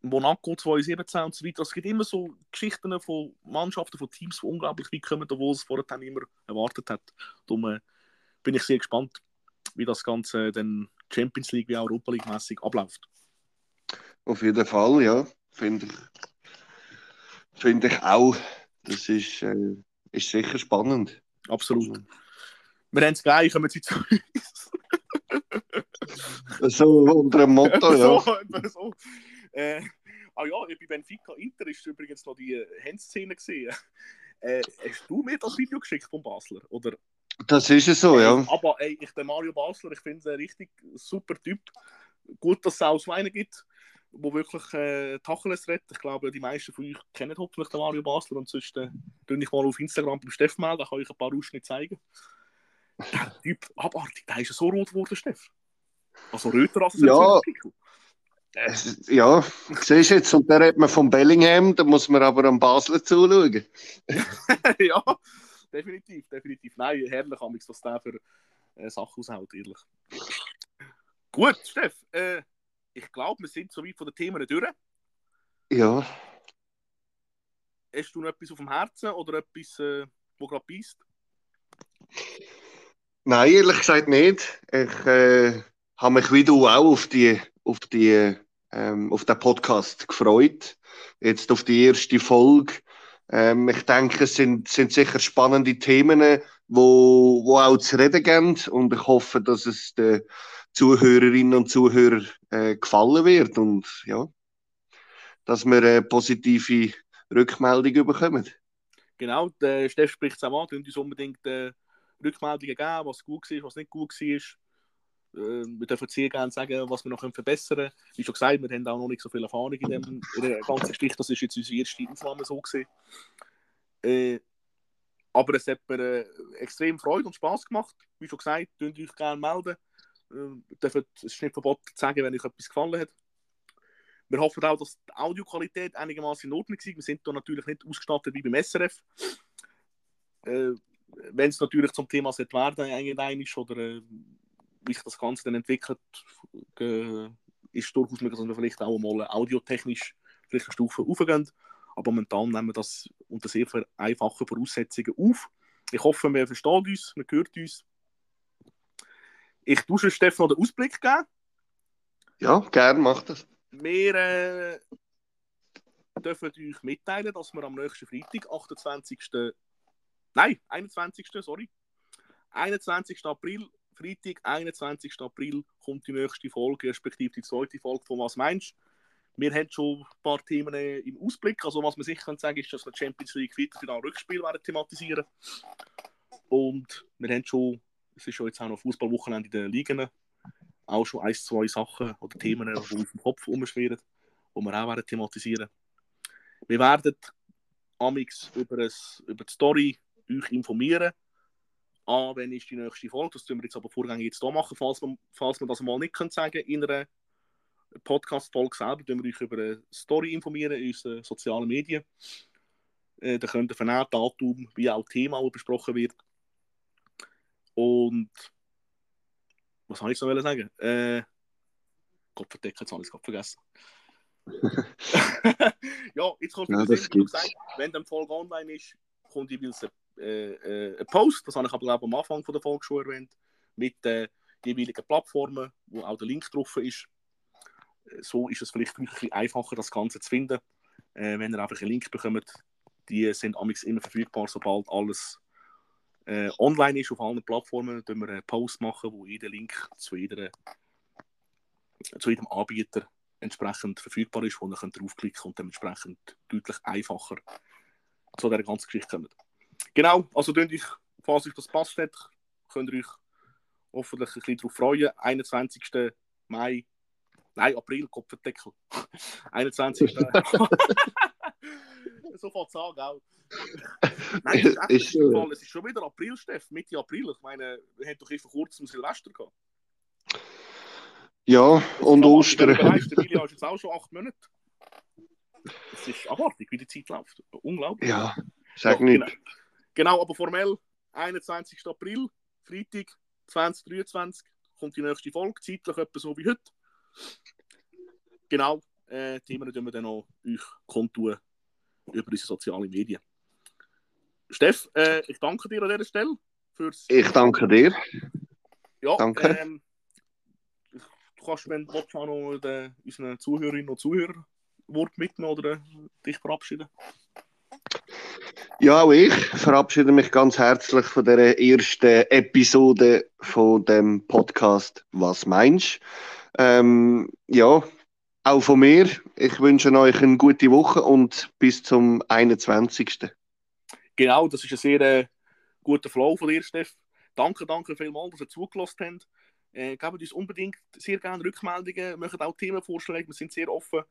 Monaco 2017 und so weiter. Es gibt immer so Geschichten von Mannschaften, von Teams, die unglaublich weit kommen, obwohl es vorher dann immer erwartet hat. Darum äh, bin ich sehr gespannt, wie das Ganze dann Champions League wie Europa League mäßig abläuft. Auf jeden Fall, ja. Finde ich, find ich auch. Das ist, äh, ist sicher spannend. Absolut. Also. Wir haben es gleich, kommen Sie zu uns. so unter dem Motto, ja. so, so. Äh, ah ja, bei Benfica Inter ist übrigens noch die Handszene gesehen. Äh, hast du mir das Video geschickt von Basler? Oder? Das ist es so, ja. Aber ey, ich, den Mario Basler, ich finde ihn ein richtig super Typ. Gut, dass es auch so einen gibt, wo wirklich äh, Tacheles redet. Ich glaube, die meisten von euch kennen hoffentlich den Mario Basler und sonst äh, ich mal auf Instagram beim Steff melden, da kann ich ein paar Ausschnitte zeigen. Der Typ, abartig, der ist ja so rot geworden, Steff. Also röter als ja. Ja, siehst du jetzt, und da redet man von Bellingham, da muss man aber am Basler zuschauen. ja, definitiv, definitiv. Nein, herrlich, Amix, was der für äh, Sachen aushält, ehrlich. Gut, Steff, äh, ich glaube, wir sind soweit von den Themen durch. Ja. Hast du noch etwas auf dem Herzen oder etwas, äh, wo gerade beißt? Nein, ehrlich gesagt nicht. Ich äh, habe mich wie du auch auf die, auf die ähm, auf den Podcast gefreut. Jetzt auf die erste Folge. Ähm, ich denke, es sind, sind sicher spannende Themen, wo, wo auch zu reden geben. Und ich hoffe, dass es den Zuhörerinnen und Zuhörern äh, gefallen wird. Und ja, dass wir eine positive Rückmeldung bekommen. Genau, der Steff spricht es auch an. Könnt uns unbedingt äh, Rückmeldungen geben, was gut war, was nicht gut war. Wir dürfen sehr gerne sagen, was wir noch verbessern können. Wie schon gesagt, wir haben auch noch nicht so viel Erfahrung in, dem, ganzen Geschichte. Das ist jetzt unsere erste Aufnahme so gesehen. Äh, aber es hat mir äh, extrem Freude und Spaß gemacht. Wie schon gesagt, könnt euch gerne melden. Äh, dürfen, es ist nicht verboten zu sagen, wenn euch etwas gefallen hat. Wir hoffen auch, dass die Audioqualität einigermaßen in Ordnung ist. Wir sind da natürlich nicht ausgestattet wie beim SRF. Äh, wenn es natürlich zum Thema werden irgendein ist oder äh, wie sich das Ganze dann entwickelt, äh, ist durchaus möglich, dass wir vielleicht auch mal audiotechnisch vielleicht eine Stufe aufgehen. Aber momentan nehmen wir das unter sehr einfachen Voraussetzungen auf. Ich hoffe, wir verstehen uns, wir hört uns. Ich tue Stefan den Ausblick geben. Ja, gerne, mach das. Wir äh, dürfen euch mitteilen, dass wir am nächsten Freitag, 28. Nein, 21. Sorry. 21. April, Freitag, 21. April, kommt die nächste Folge, respektive die zweite Folge von Was meinst Wir haben schon ein paar Themen im Ausblick. Also, was man sicher kann sagen, ist, dass wir Champions League Viertelfinale Rückspiel werden thematisieren. Und wir haben schon, es ist schon jetzt auch noch Fußballwochenende in den Ligen, auch schon ein, zwei Sachen oder Themen, die auf dem Kopf umschwirren, die wir auch werden thematisieren. Wir werden amix über, über die Story euch informieren. Ah, wenn ist die nächste Folge? Das tun wir jetzt aber vorgängig jetzt hier machen, falls man, falls man das mal nicht können sagen in einer Podcast-Folge selber, tun wir euch über eine Story informieren in unseren sozialen Medien. Äh, da könnt ihr vernehmen, Datum wie auch Thema, besprochen wird. Und was soll ich noch sagen? Äh, Gott verdeckt, jetzt habe ich es vergessen. ja, jetzt kommt ja, das gesagt, wenn dann Folge online ist, kommt jeweils äh, äh, ein Post, das habe ich aber glaube am Anfang von der Folge schon erwähnt, mit den jeweiligen Plattformen, wo auch der Link drauf ist. Äh, so ist es vielleicht ein bisschen einfacher, das Ganze zu finden, äh, wenn ihr einfach einen Link bekommt. Die sind amigs immer verfügbar, sobald alles äh, online ist auf allen Plattformen. Dann wir einen Post machen, wo jeder Link zu, jeder, zu jedem Anbieter entsprechend verfügbar ist, wo ihr könnt draufklicken und dementsprechend deutlich einfacher zu dieser ganzen Geschichte kommt. Genau, also könnt euch, falls euch das passt hat, könnt ihr euch hoffentlich ein bisschen darauf freuen. 21. Mai, nein, April, Kopfendeckel. 21. so fängt es an, gell? Nein, ist echt ist, äh... es ist schon wieder April, Steff, Mitte April. Ich meine, wir haben doch vor kurzem Silvester gehabt. Ja, und Ostern. Der Emilia ist jetzt auch schon acht Monate. Es ist abartig, wie die Zeit läuft. Unglaublich. Ja, sag ja, nicht. Genau. Genau, aber formell 21. April, Freitag 2023 kommt die nächste Folge, zeitlich etwa so wie heute. Genau, äh, Themen die wir dann noch euch kundtun über unsere sozialen Medien. Steff, äh, ich danke dir an dieser Stelle. Fürs ich danke dir. Ja, danke. Ähm, du kannst, wenn du willst, auch noch den, unseren Zuhörerinnen und Zuhörern Wort mitnehmen oder dich verabschieden. Ja, auch ich verabschiede mich ganz herzlich von der ersten Episode von dem Podcast Was meinst? Ähm, ja, auch von mir. Ich wünsche euch eine gute Woche und bis zum 21. Genau, das ist ein sehr äh, guter Flow von dir, Steff. Danke, danke vielmals, dass ihr zugelassen habt. Äh, gebt uns unbedingt sehr gerne Rückmeldungen, möchtet auch Themenvorschläge, wir sind sehr offen.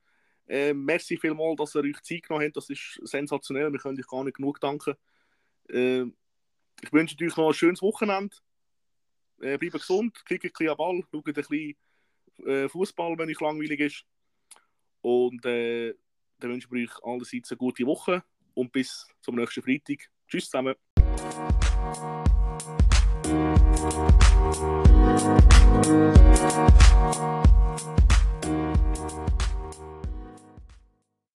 Äh, merci vielmals, dass ihr euch Zeit genommen habt, das ist sensationell, wir können euch gar nicht genug danken. Äh, ich wünsche euch noch ein schönes Wochenende. Äh, bleibt gesund, klickt ein bisschen am Ball, schaut ein bisschen äh, Fußball, wenn euch langweilig ist. Und äh, dann wünsche ich euch allerseits eine gute Woche und bis zum nächsten Freitag. Tschüss zusammen.